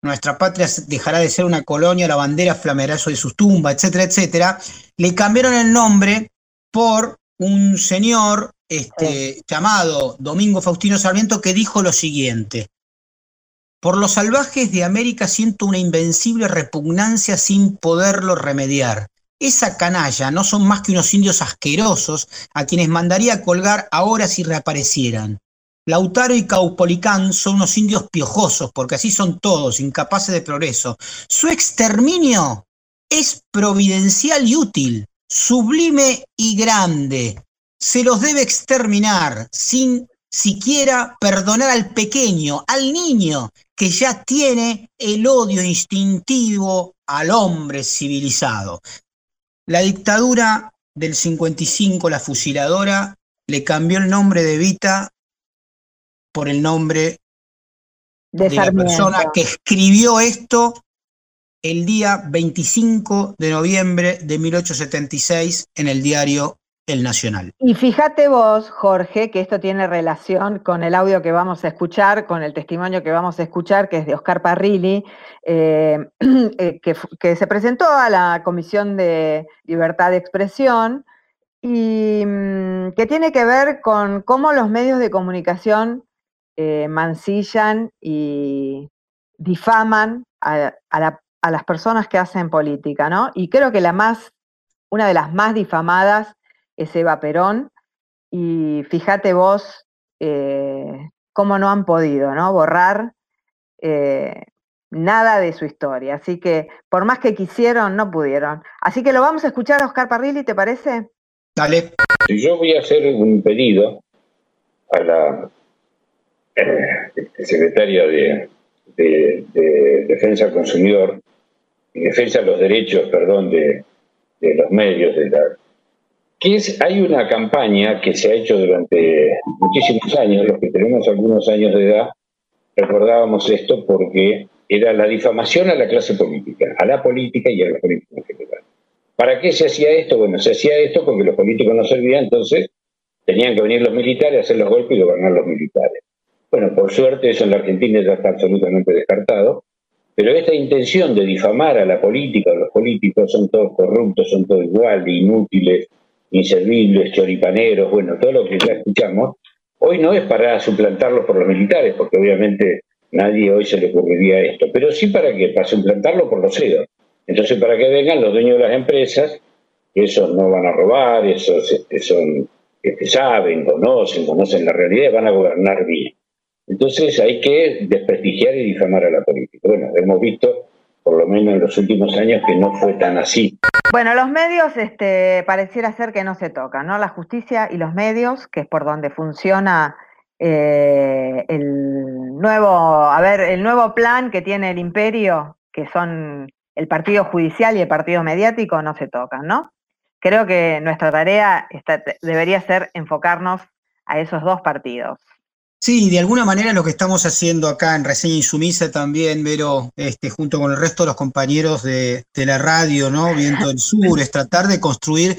nuestra patria dejará de ser una colonia, la bandera flameará sobre sus tumbas, etcétera, etcétera, le cambiaron el nombre por un señor este, llamado Domingo Faustino Sarmiento que dijo lo siguiente. Por los salvajes de América siento una invencible repugnancia sin poderlo remediar. Esa canalla no son más que unos indios asquerosos a quienes mandaría colgar ahora si reaparecieran. Lautaro y Caupolicán son unos indios piojosos, porque así son todos, incapaces de progreso. Su exterminio es providencial y útil, sublime y grande. Se los debe exterminar sin siquiera perdonar al pequeño, al niño, que ya tiene el odio instintivo al hombre civilizado. La dictadura del 55, la fusiladora, le cambió el nombre de Vita por el nombre De de la persona que escribió esto el día 25 de noviembre de 1876 en el diario El Nacional. Y fíjate vos, Jorge, que esto tiene relación con el audio que vamos a escuchar, con el testimonio que vamos a escuchar, que es de Oscar Parrilli, eh, eh, que, que se presentó a la Comisión de Libertad de Expresión y mm, que tiene que ver con cómo los medios de comunicación eh, mancillan y difaman a, a las personas que hacen política, ¿no? Y creo que la más, una de las más difamadas es Eva Perón, y fíjate vos eh, cómo no han podido, ¿no? Borrar eh, nada de su historia. Así que por más que quisieron, no pudieron. Así que lo vamos a escuchar a Oscar Parrilli, ¿te parece? Dale. Yo voy a hacer un pedido a la eh, secretaria de, de- de Defensa del Consumidor y Defensa de los Derechos, perdón, de, de los medios, de la, que hay una campaña que se ha hecho durante muchísimos años, los que tenemos algunos años de edad, recordábamos esto porque era la difamación a la clase política, a la política y a la política en general. ¿Para qué se hacía esto? Bueno, se hacía esto porque los políticos no servían, entonces tenían que venir los militares, hacer los golpes y gobernar los militares. Bueno, por suerte eso en la Argentina ya está absolutamente descartado, pero esta intención de difamar a la política, a los políticos son todos corruptos, son todos iguales, inútiles, inservibles, choripaneros, bueno, todo lo que ya escuchamos, hoy no es para suplantarlos por los militares, porque obviamente nadie hoy se le ocurriría esto, pero sí para que para suplantarlo por los CEDOS. Entonces, para que vengan los dueños de las empresas, esos no van a robar, esos este, son, este, saben, conocen, conocen la realidad van a gobernar bien. Entonces hay que desprestigiar y difamar a la política. Bueno, hemos visto, por lo menos en los últimos años, que no fue tan así. Bueno, los medios este, pareciera ser que no se tocan, ¿no? La justicia y los medios, que es por donde funciona eh, el nuevo, a ver, el nuevo plan que tiene el imperio, que son el partido judicial y el partido mediático, no se tocan, ¿no? Creo que nuestra tarea está- debería ser enfocarnos a esos dos partidos. Sí, de alguna manera lo que estamos haciendo acá en Reseña Insumisa también, Vero, este, junto con el resto de los compañeros de, de la radio, ¿no? Viento del Sur, es tratar de construir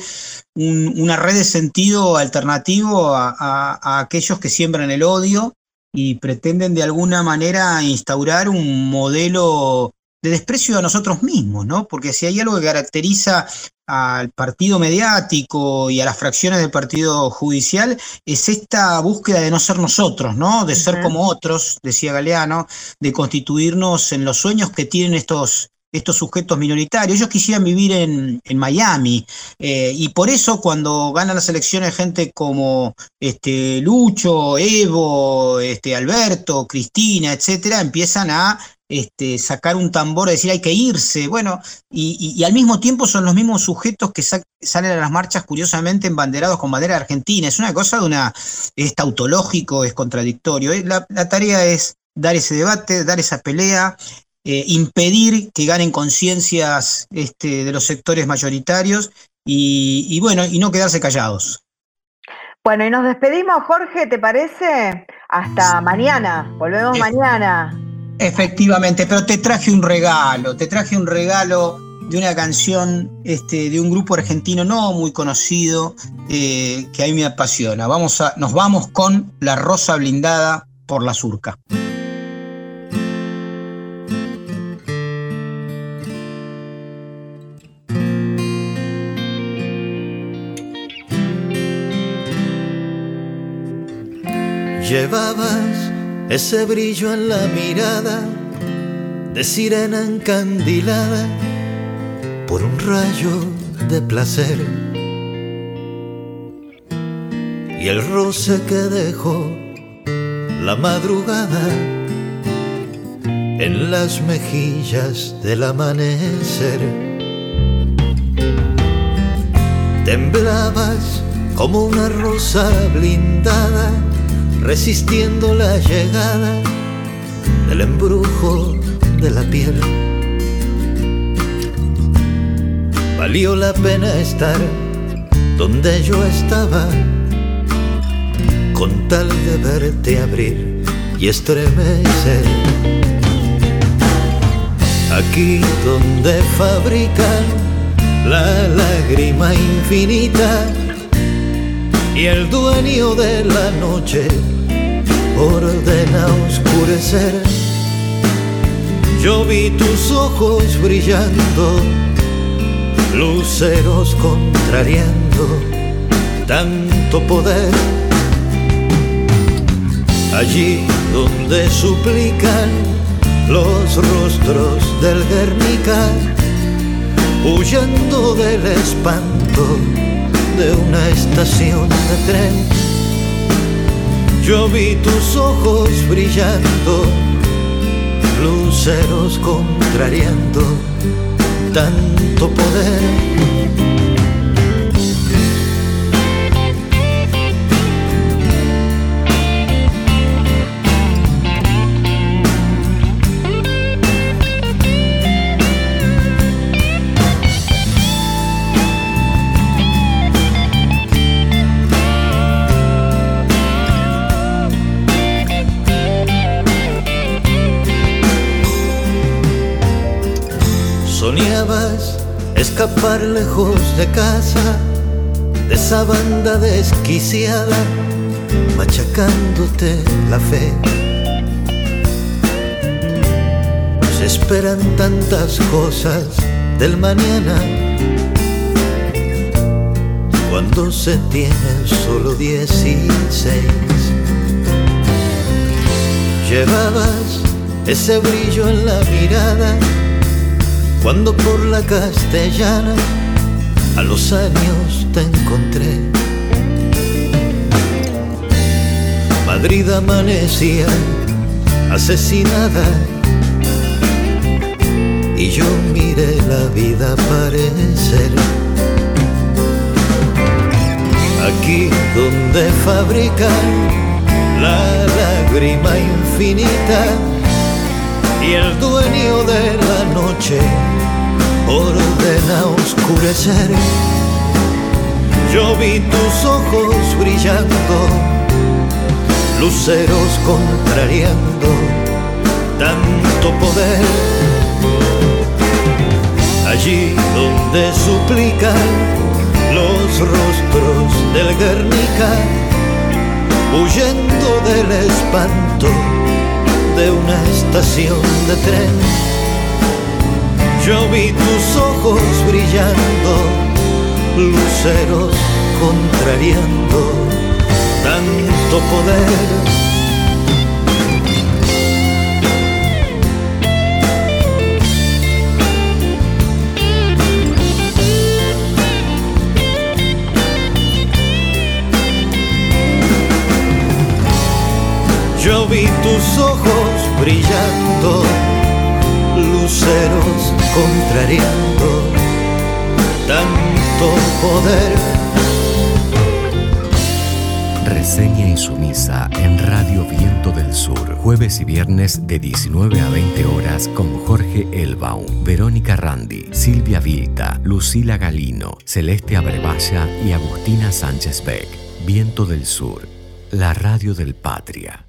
un- una red de sentido alternativo a, a- a aquellos que siembran el odio y pretenden de alguna manera instaurar un modelo de desprecio a nosotros mismos, ¿no? Porque si hay algo que caracteriza al partido mediático y a las fracciones del partido judicial, es esta búsqueda de no ser nosotros, ¿no? De ser como otros, decía Galeano, de constituirnos en los sueños que tienen estos, estos sujetos minoritarios. Ellos quisieran vivir en, en Miami, eh, y por eso cuando ganan las elecciones gente como este, Lucho, Evo, este, Alberto, Cristina, etcétera, empiezan a este, sacar un tambor, a decir hay que irse, bueno, y, y- y al mismo tiempo son los mismos sujetos que sa- salen a las marchas curiosamente embanderados con bandera argentina. Es una cosa de una, es tautológico, es contradictorio. Eh, La, la tarea es dar ese debate, dar esa pelea, eh, impedir que ganen conciencias este, de los sectores mayoritarios y, y bueno, y no quedarse callados. Bueno, y nos despedimos, Jorge, ¿te parece? Hasta mañana. Volvemos mañana. Efectivamente, pero te traje un regalo, te traje un regalo de una canción este, de un grupo argentino no muy conocido eh, que a mí me apasiona. Vamos a, nos vamos con La Rosa Blindada por la Surca. Llevabas ese brillo en la mirada de sirena encandilada por un rayo de placer. Y el roce que dejó la madrugada en las mejillas del amanecer. Temblabas como una rosa blindada, resistiendo la llegada del embrujo de la piel. Valió la pena estar donde yo estaba, con tal de verte abrir y estremecer. Aquí donde fabrican la lágrima infinita y el dueño de la noche ordena oscurecer. Yo vi tus ojos brillando, luceros contrariando tanto poder. Allí donde suplican los rostros del Guernica, huyendo del espanto de una estación de tren. Yo vi tus ojos brillando, luceros contrariando tanto poder. Escapar lejos de casa, de esa banda desquiciada, machacándote la fe. Se esperan tantas cosas del mañana cuando se tiene solo 16. Llevabas ese brillo en la mirada cuando por la castellana a los años te encontré. Madrid amanecía asesinada y yo miré la vida aparecer. Aquí donde fabrican la lágrima infinita y el dueño de la noche ordena oscurecer. Yo vi tus ojos brillando, luceros contrariando tanto poder. Allí donde suplican los rostros del Guernica, huyendo del espanto de una estación de tren. Yo vi tus ojos brillando, luceros contrariando tanto poder. Yo vi tus ojos brillando, luceros contrariando tanto poder. Reseña Insumisa en Radio Viento del Sur, jueves y viernes de 19 a 20 horas con Jorge Elbaum, Verónica Randi, Silvia Vilta, Lucila Galino, Celeste Abrevaya y Agustina Sánchez Beck. Viento del Sur, la radio del Patria.